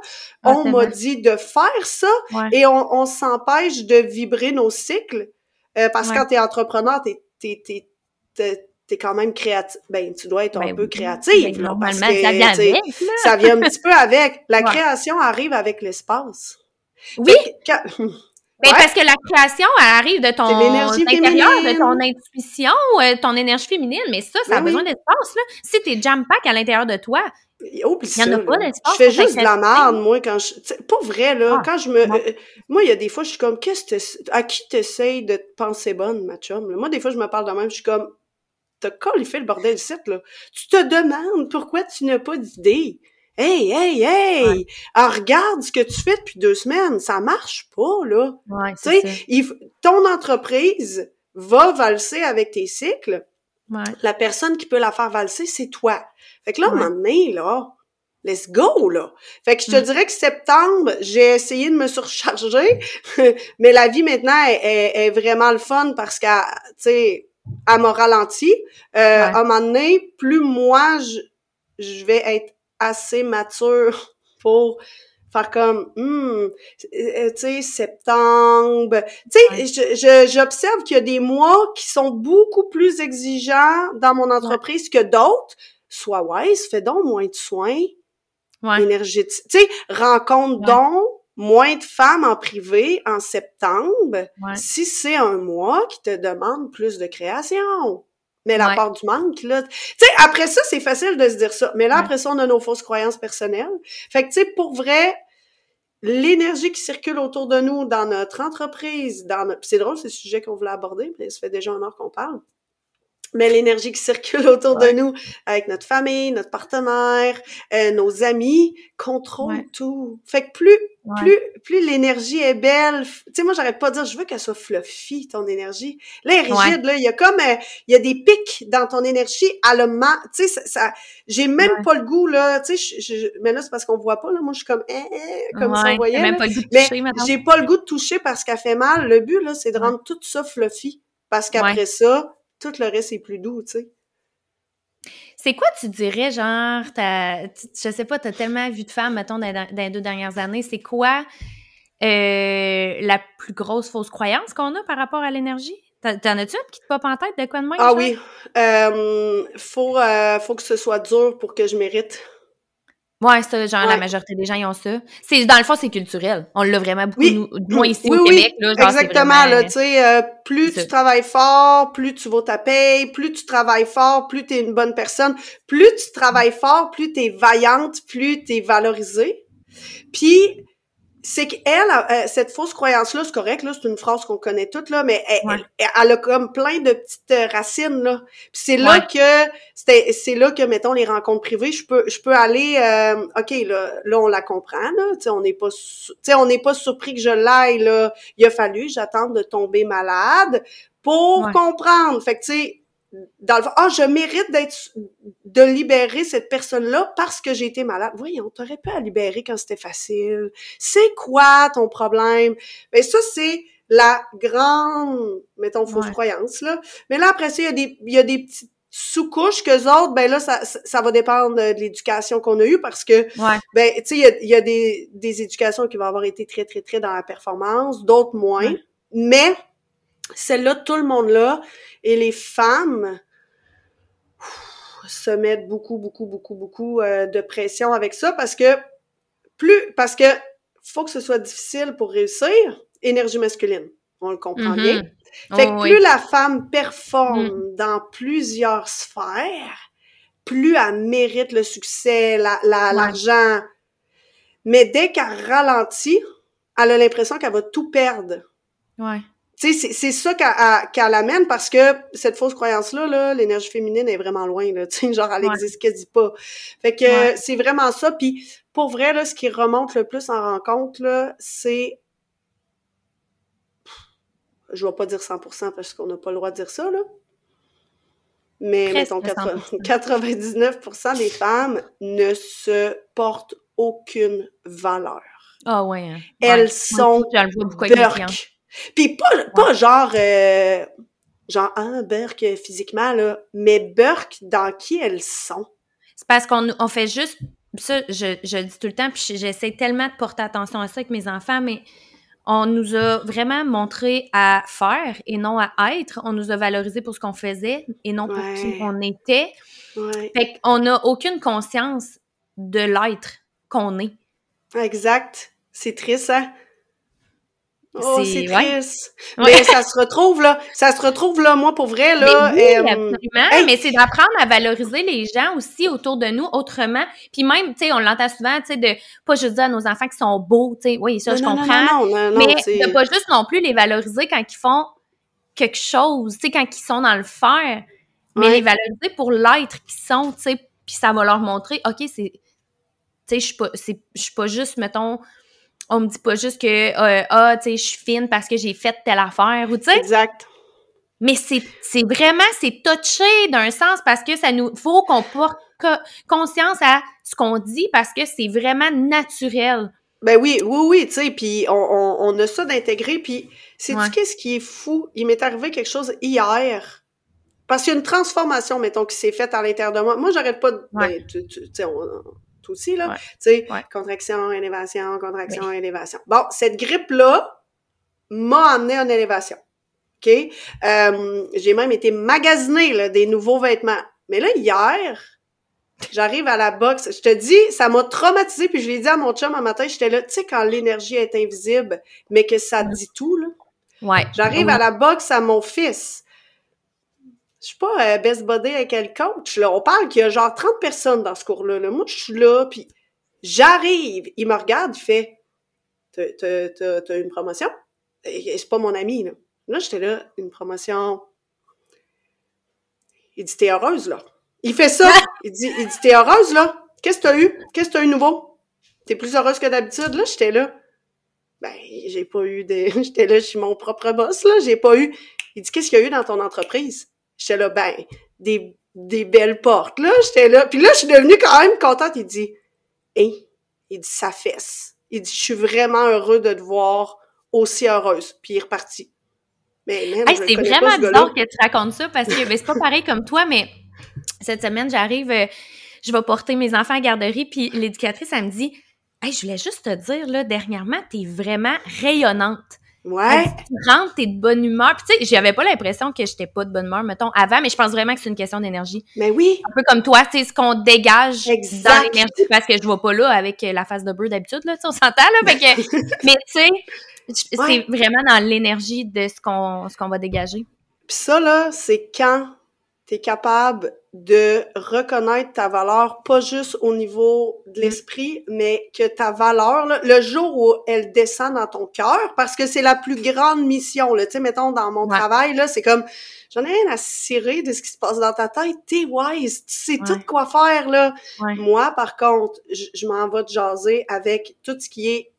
on m'a dit de faire ça et on, s'empêche de vibrer nos cycles. Euh, parce que quand t'es entrepreneur, t'es t'es t'es quand même créatif. Ben, tu dois être un ben peu créatif. Ben, normalement, ça vient avec. ça vient un petit peu avec. La création arrive avec l'espace. Oui. Ben, parce que la création, elle arrive de ton intérieur, de ton intuition, euh, ton énergie féminine, mais ça, ça a besoin d'espace, là. Si t'es jam-pack à l'intérieur de toi, il y en a pas d'espace. Je fais juste de la merde, moi, quand je... Pas vrai, là. Ah, quand je me... Euh, moi, il y a des fois, je suis comme, qu'est-ce que À qui t'essayes de te penser bonne, ma chum? Moi, des fois, je me parle de même, je suis comme, t'as fait le bordel site, là. Tu te demandes pourquoi tu n'as pas d'idée. Hey, hey, hey! regarde ce que tu fais depuis deux semaines. Ça marche pas, là. Ouais, tu sais, ton entreprise va valser avec tes cycles. Ouais. La personne qui peut la faire valser, c'est toi. Fait que là, à un moment donné, là, let's go, là. Fait que je te mm. dirais que septembre, j'ai essayé de me surcharger, *laughs* mais la vie maintenant est, est vraiment le fun parce que, tu sais, à m'a ralenti. Euh, À un moment donné, plus moi, je, je vais être assez mature *laughs* pour faire comme hmm, euh, tu sais septembre. Tu sais j'observe qu'il y a des mois qui sont beaucoup plus exigeants dans mon entreprise que d'autres. Sois wise fais donc moins de soins énergétiques. Tu sais rencontre donc moins de femmes en privé en septembre si c'est un mois qui te demande plus de création mais la part du manque, là. Tu sais, après ça, c'est facile de se dire ça. Mais là, après ça, on a nos fausses croyances personnelles. Fait que, tu sais, pour vrai, l'énergie qui circule autour de nous dans notre entreprise, dans notre... C'est drôle, c'est le sujet qu'on voulait aborder, mais ça fait déjà un heure qu'on parle mais l'énergie qui circule autour de nous avec notre famille, notre partenaire, euh, nos amis contrôle tout. Fait que plus plus plus l'énergie est belle, tu sais moi j'arrête pas de dire je veux qu'elle soit fluffy ton énergie. Là elle est rigide là, il y a comme euh, il y a des pics dans ton énergie à le tu sais ça, j'ai même pas le goût là, tu sais mais là c'est parce qu'on voit pas là, moi je suis comme eh, eh, comme ça on voyait. Même pas le goût de toucher, mais j'ai pas le goût de toucher parce qu'elle fait mal. Le but là c'est de rendre tout ça fluffy. Parce qu'après ça tout le reste est plus doux, tu sais. C'est quoi, tu dirais, genre, je sais pas, tu as tellement vu de femmes, mettons, dans, les deux dernières années, c'est quoi euh, la plus grosse fausse croyance qu'on a par rapport à l'énergie? T'en as-tu une qui te pop en tête de quoi de moins? Ah oui. Euh, faut, euh, faut que ce soit dur pour que je mérite. Ouais, ça, genre, la majorité des gens, ils ont ça. C'est, dans le fond, c'est culturel. On l'a vraiment beaucoup, oui. nous, ici au Québec, là. Exactement, là, tu sais, euh, plus tu travailles fort, plus tu vaux ta paye, plus tu travailles fort, plus tu es une bonne personne, plus tu travailles fort, plus tu es vaillante, plus tu es valorisée. Puis, c'est qu'elle, cette fausse croyance-là, c'est correct, là, c'est une phrase qu'on connaît toutes, là, mais elle, elle, a comme plein de petites euh, racines, là. Puis c'est là que, c'est là que, mettons, les rencontres privées, je peux, je peux aller, euh, OK, là, là, on la comprend, là, tu sais, on n'est pas, tu sais, on n'est pas surpris que je l'aille, là. Il a fallu, j'attends de tomber malade pour comprendre. Fait que, tu sais, dans le ah je mérite d'être de libérer cette personne-là parce que j'ai été malade. Voyons, t'aurais pu la libérer quand c'était facile. C'est quoi ton problème? Mais ça c'est la grande mettons fausse croyance là. Mais là après ça il y a des il y a des petites sous-couches que autres ben là ça, ça va dépendre de l'éducation qu'on a eue parce que ben tu sais il y a, y a des des éducations qui vont avoir été très très très dans la performance, d'autres moins. Mais celle-là, tout le monde là, et les femmes se mettent beaucoup, beaucoup, beaucoup, beaucoup euh, de pression avec ça parce que plus, parce que faut que ce soit difficile pour réussir, énergie masculine. On le comprend bien. Mm-hmm. Fait que oh, plus la femme performe mm. dans plusieurs sphères, plus elle mérite le succès, l'argent. Mais dès qu'elle ralentit, elle a l'impression qu'elle va tout perdre. Ouais c'est ça qu'elle amène parce que cette fausse croyance-là, là, l'énergie féminine est vraiment loin, là, *laughs* genre, elle existe quasi pas. Fait que c'est vraiment ça. Puis pour vrai, là, ce qui remonte le plus en rencontre, là, c'est je vais pas dire 100% parce qu'on n'a pas le droit de dire ça, là. Mais mettons 99% des femmes ne se portent aucune valeur. Ah ouais. Hein. Elles sont. Puis pas, pas genre, euh, genre, hein, burk physiquement, là, mais burk dans qui elles sont? C'est parce qu'on on fait juste, ça, je, je dis tout le temps, puis j'essaie tellement de porter attention à ça avec mes enfants, mais on nous a vraiment montré à faire et non à être. On nous a valorisé pour ce qu'on faisait et non pour qui on était. Ouais. Fait qu'on n'a aucune conscience de l'être qu'on est. Exact. C'est triste, hein? Oh, c'est triste. Mais ça se retrouve là, ça se retrouve là, moi pour vrai là. Mais oui, absolument. Mais c'est d'apprendre à valoriser les gens aussi autour de nous autrement. Puis même, tu sais, on l'entend souvent, tu sais, de pas juste dire à nos enfants qui sont beaux, tu sais, oui, ça je comprends. mais de pas juste non plus les valoriser quand ils font quelque chose, tu sais, quand ils sont dans le faire, mais les valoriser pour l'être qu'ils sont, tu sais, puis ça va leur montrer, ok, c'est, tu sais, je suis pas, je suis pas juste, mettons on me dit pas juste que euh, ah tu sais je suis fine parce que j'ai fait telle affaire ou tu sais. Exact. Mais c'est vraiment c'est touché d'un sens parce que ça nous faut qu'on porte conscience à ce qu'on dit parce que c'est vraiment naturel. Ben oui oui oui tu sais puis on, on, a ça d'intégrer puis c'est qu'est-ce qui est fou? Il m'est arrivé quelque chose hier. Parce qu'il y a une transformation mettons qui s'est faite à l'intérieur de moi. Moi j'arrête pas de ben, tu, sais aussi, là. Tu sais, contraction, élévation, contraction, élévation. Bon, cette grippe-là m'a amené en élévation. OK? Euh, j'ai même été magasinée, là, des nouveaux vêtements. Mais là, hier, j'arrive à la boxe. Je te dis, ça m'a traumatisé puis je l'ai dit à mon chum un matin, j'étais là, tu sais, quand l'énergie est invisible, mais que ça dit tout, là. Ouais. J'arrive à la boxe à mon fils je suis pas euh, best body avec quel coach, là. On parle qu'il y a genre 30 personnes dans ce cours-là. Là. Moi, je suis là, puis j'arrive. Il me regarde, il fait T'as une promotion? C'est pas mon ami, là. Là, j'étais là, une promotion. Il dit T'es heureuse, là. Il fait ça. *laughs* il dit, il dit T'es heureuse, là? Qu'est-ce que t'as eu? Qu'est-ce que t'as eu nouveau? T'es plus heureuse que d'habitude? Là, j'étais là. Ben, j'ai pas eu des. *laughs* J'étais là, je suis mon propre boss, là. J'ai pas eu. Il dit Qu'est-ce qu'il y a eu dans ton entreprise? J'étais là, ben, des, des belles portes, là. J'étais là. Puis là, je suis devenue quand même contente. Il dit, hein? Il dit, ça fesse. Il dit, je suis vraiment heureux de te voir aussi heureuse. Puis il est reparti. Mais, c'est vraiment bizarre que tu racontes ça parce que ben, c'est pas pareil comme toi, mais cette semaine, j'arrive, euh, je vais porter mes enfants à la garderie, puis l'éducatrice, elle me dit Hey, je voulais juste te dire, là, dernièrement, t'es vraiment rayonnante. Ouais. Tu rentres, t'es de bonne humeur. Puis tu sais, j'avais pas l'impression que j'étais pas de bonne humeur, mettons, avant, mais je pense vraiment que c'est une question d'énergie. Mais oui. Un peu comme toi, c'est ce qu'on dégage dans l'énergie, parce que je vois pas là avec la face de beurre d'habitude, là, tu on s'entend, là. Fait que, *laughs* mais tu sais, c'est vraiment dans l'énergie de ce qu'on ce qu'on va dégager. Puis ça, là, c'est quand t'es capable de reconnaître ta valeur, pas juste au niveau de mm. l'esprit, mais que ta valeur, le jour où elle descend dans ton cœur, parce que c'est la plus grande mission, tu sais, mettons, dans mon travail, là, c'est comme, j'en ai rien à cirer de ce qui se passe dans ta tête, t'es wise, tu sais tout quoi faire, là. Moi, par contre, je m'en vais de jaser avec tout ce qui est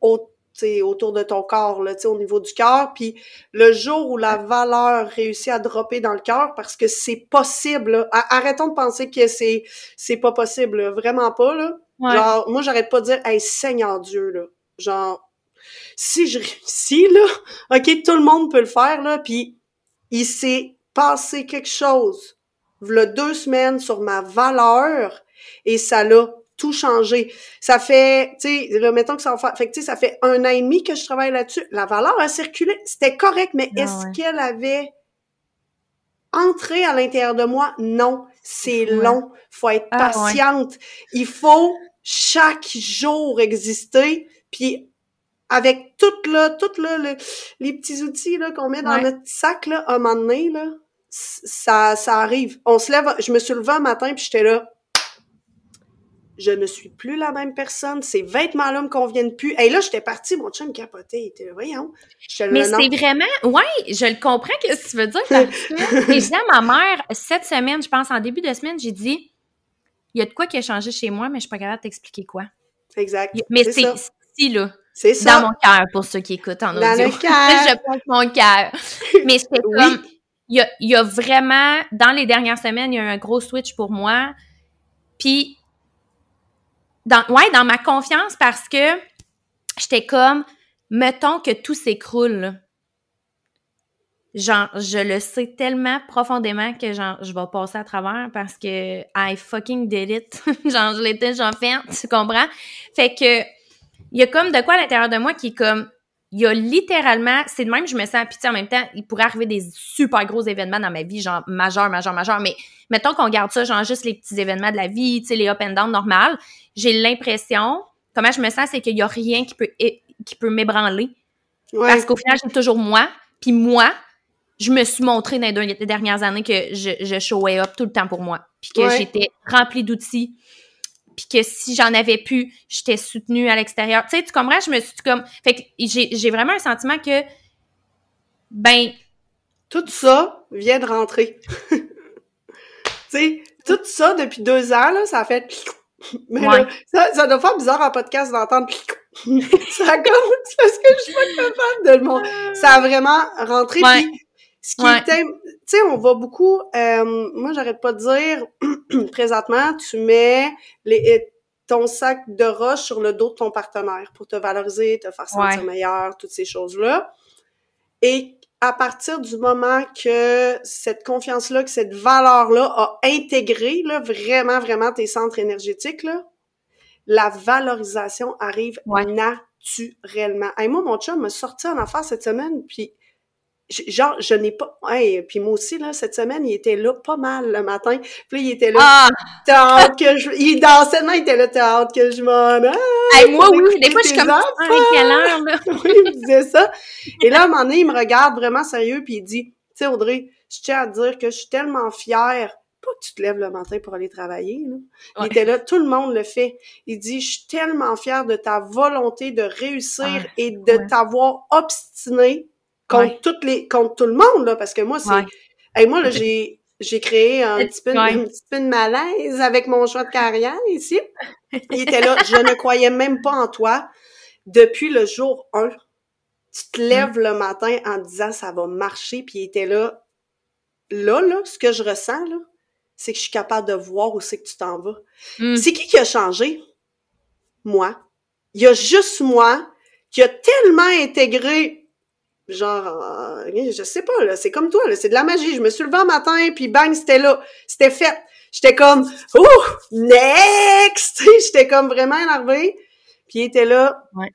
au autour de ton corps, là, au niveau du cœur. Puis le jour où la valeur réussit à dropper dans le cœur, parce que c'est possible, arrêtons de penser que c'est c'est pas possible, vraiment pas. Là. Genre, moi, j'arrête pas de dire Hey, Seigneur Dieu, là. Genre, si je réussis, là, *laughs* OK, tout le monde peut le faire, là, puis il s'est passé quelque chose, a deux semaines sur ma valeur, et ça l'a tout changé. Ça fait, tu sais, mettons que ça va fait, ça fait un an et demi que je travaille là-dessus. La valeur a circulé, c'était correct, mais ah est-ce qu'elle avait entré à l'intérieur de moi? Non, c'est long. Faut être ah patiente. Il faut chaque jour exister, puis avec tout là, tout là, les petits outils là qu'on met dans notre sac là, à un moment donné là, ça, ça arrive. On se lève, je me suis levée un matin puis j'étais là, je ne suis plus la même personne, ces vêtements-là me conviennent plus. Et là, j'étais partie, mon chum capotait, il était, voyons. Mais c'est vraiment, ouais, je le comprends, qu'est-ce que tu veux dire parce que, j'ai dit à ma mère, cette semaine, je pense, en début de semaine, j'ai dit, il y a de quoi qui a changé chez moi, mais je suis pas capable de t'expliquer quoi. Exact. Mais c'est ici, là. C'est ça. Dans mon cœur, pour ceux qui écoutent en audio. Dans le cœur. *laughs* je pense mon cœur. Mais c'est comme, il y a, il y a vraiment, dans les dernières semaines, il y a eu un gros switch pour moi. Puis, dans, ouais, dans ma confiance parce que j'étais comme, mettons que tout s'écroule, genre, je le sais tellement profondément que genre, je vais passer à travers parce que I fucking did it. *laughs* genre, je l'étais déjà fait, tu comprends? Fait que, il y a comme de quoi à l'intérieur de moi qui est comme, il y a littéralement, c'est de même, je me sens pitié en même temps, il pourrait arriver des super gros événements dans ma vie, genre majeur, majeur, majeur, mais mettons qu'on garde ça, genre juste les petits événements de la vie, tu sais, les up and down normal, j'ai l'impression, comment je me sens, c'est qu'il y a rien qui peut, qui peut m'ébranler. Parce qu'au final, j'ai toujours moi, puis moi, je me suis montrée dans les dernières années que je, je showais up tout le temps pour moi. Puis que j'étais remplie d'outils. Puis que si j'en avais pu, j'étais soutenue à l'extérieur. Tu sais, tu comprends? Je me suis comme... Fait que j'ai vraiment un sentiment que... Ben... Tout ça vient de rentrer. *laughs* tu sais, tout ça, depuis deux ans, là, ça a fait... *laughs* Mais ça, ça doit faire bizarre en podcast d'entendre *laughs* ça comme parce que je suis pas capable de le montrer. Ça a vraiment rentré ce qui était, tu sais, on va beaucoup, euh, moi j'arrête pas de dire, *clears throat* présentement, tu mets les, ton sac de roche sur le dos de ton partenaire pour te valoriser, te faire sentir meilleur, toutes ces choses-là. Et à partir du moment que cette confiance-là, que cette valeur-là a intégré là, vraiment, vraiment tes centres énergétiques, là, la valorisation arrive naturellement. Et moi, mon chum m'a sorti en affaire cette semaine, puis genre, je n'ai pas. Hey, puis moi aussi, là, cette semaine, il était là pas mal le matin. Puis là, il était là. Ah! T'as hâte que je. Il dansait, il était là, t'as hâte que je m'en aille. moi, oui, des fois, je suis comme. quelle heure, là? *laughs* oui, il disait ça. Et là, à un moment donné, il me regarde vraiment sérieux, puis il dit Tu sais, Audrey, je tiens à te dire que je suis tellement fière. Pas que tu te lèves le matin pour aller travailler, là. Il était là, tout le monde le fait. Il dit Je suis tellement fière de ta volonté de réussir ah, et de t'avoir obstiné contre toutes les contre tout le monde là parce que moi c'est hey, moi là j'ai j'ai créé un petit peu un petit peu de malaise avec mon choix de carrière ici. Il était là, je ne croyais même pas en toi depuis le jour 1. Tu te lèves le matin en disant ça va marcher puis il était là là là ce que je ressens là, c'est que je suis capable de voir où c'est que tu t'en vas. Mm. C'est qui qui a changé? Moi. Il y a juste moi qui a tellement intégré genre euh, je sais pas là c'est comme toi là c'est de la magie. Je me suis levé un matin puis bang c'était là. C'était fait. J'étais comme ouh next! *laughs* J'étais comme vraiment énervée. Puis il était là. Ouais.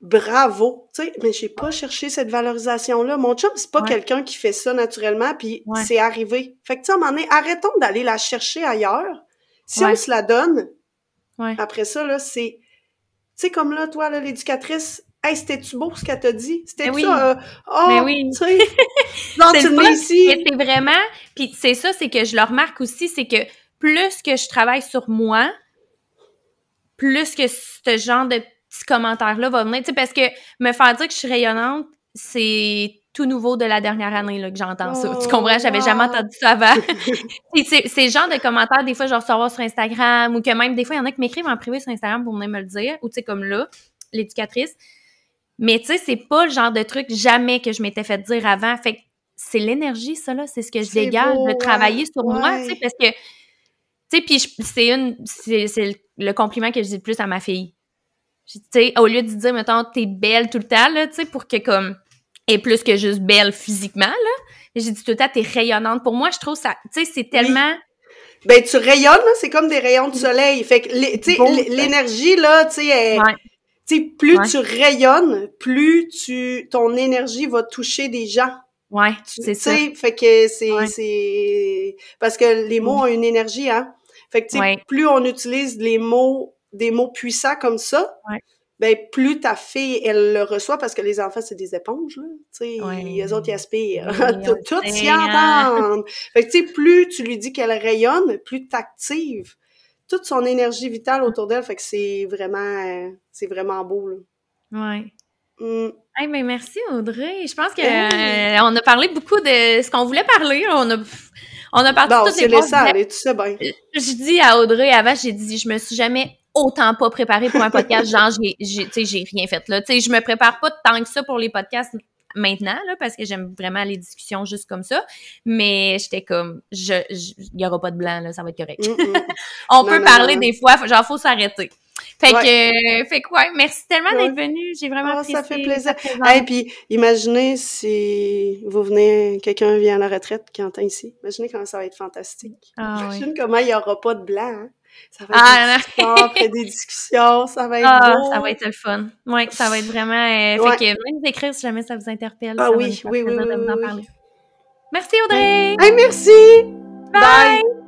bravo. Tu sais mais j'ai pas cherché cette valorisation là mon chum c'est pas quelqu'un qui fait ça naturellement puis c'est arrivé. Fait que tu sais à un moment donné arrêtons d'aller la chercher ailleurs. Si on se la donne après ça là c'est tu sais comme là toi l'éducatrice Hey, c'était-tu beau ce qu'elle t'a dit? C'était oui. ça? Euh, oh, oui. tu *laughs* sais, ici. C'est vraiment... Puis c'est ça, c'est que je le remarque aussi, c'est que plus que je travaille sur moi, plus que ce genre de petits commentaires-là va venir. Tu sais, parce que me faire dire que je suis rayonnante, c'est tout nouveau de la dernière année là, que j'entends ça. Tu comprends? J'avais jamais oh, entendu ça avant. *laughs* *laughs* c'est le genre de commentaires, des fois, je recevoir sur Instagram ou que même des fois, il y en a qui m'écrivent en privé sur Instagram pour venir me le dire. Ou tu sais, comme là, l'éducatrice. Mais tu sais, c'est pas le genre de truc jamais que je m'étais fait dire avant. Fait que c'est l'énergie, ça, là. C'est ce que je dégage de travailler sur moi, tu sais, parce que, tu sais, puis c'est une, c'est le compliment que je dis le plus à ma fille. Tu sais, au lieu de dire, mettons, t'es belle tout le temps, là, tu sais, pour que, comme, est plus que juste belle physiquement, là. J'ai dit tout le temps, t'es rayonnante. Pour moi, je trouve ça, tu sais, c'est tellement... Ben, tu rayonnes, c'est comme des rayons de soleil. Fait que, tu sais, l'énergie, là, tu sais, plus tu rayonnes, plus tu ton énergie va toucher des gens. Ouais, c'est ça. Fait que c'est c'est parce que les mots ont une énergie hein. Fait que tu sais plus on utilise les mots des mots puissants comme ça, ben plus ta fille elle le reçoit parce que les enfants c'est des éponges là, tu sais, les autres ils aspirent, *laughs* tout s'y entendent. Fait que tu sais plus tu lui dis qu'elle rayonne, plus t'actives toute son énergie vitale autour d'elle. Fait que c'est vraiment, euh, c'est vraiment beau, là. Ouais. Mm. mais merci Audrey. Je pense que euh, on a parlé beaucoup de ce qu'on voulait parler. On a on a parlé de toutes les aller, tu sais bien. Je dis à Audrey avant, j'ai dit je me suis jamais autant pas préparée pour un podcast, genre j'ai j'ai j'ai rien fait là. Tu sais, je me prépare pas tant que ça pour les podcasts maintenant, là, parce que j'aime vraiment les discussions juste comme ça. Mais j'étais comme, je, il y aura pas de blanc, là, ça va être correct. Mm, mm. *laughs* On peut parler des fois, genre, faut s'arrêter. Fait que, fait quoi, merci tellement d'être venu. J'ai vraiment oh, apprécié. Ça fait plaisir. Et puis, imaginez si vous venez, quelqu'un vient à la retraite qui entend ici. Imaginez comment ça va être fantastique. Ah, Imagine comment il n'y aura pas de blanc. Hein. Ça va être ah, des discussions, après des *laughs* discussions, ça va être ah, beau. ça va être le fun. Oui, ça va être vraiment... Euh, fait que venez nous écrire si jamais ça vous interpelle. Ah oui, oui, oui, oui, oui, Merci Audrey! Hey, merci! Bye.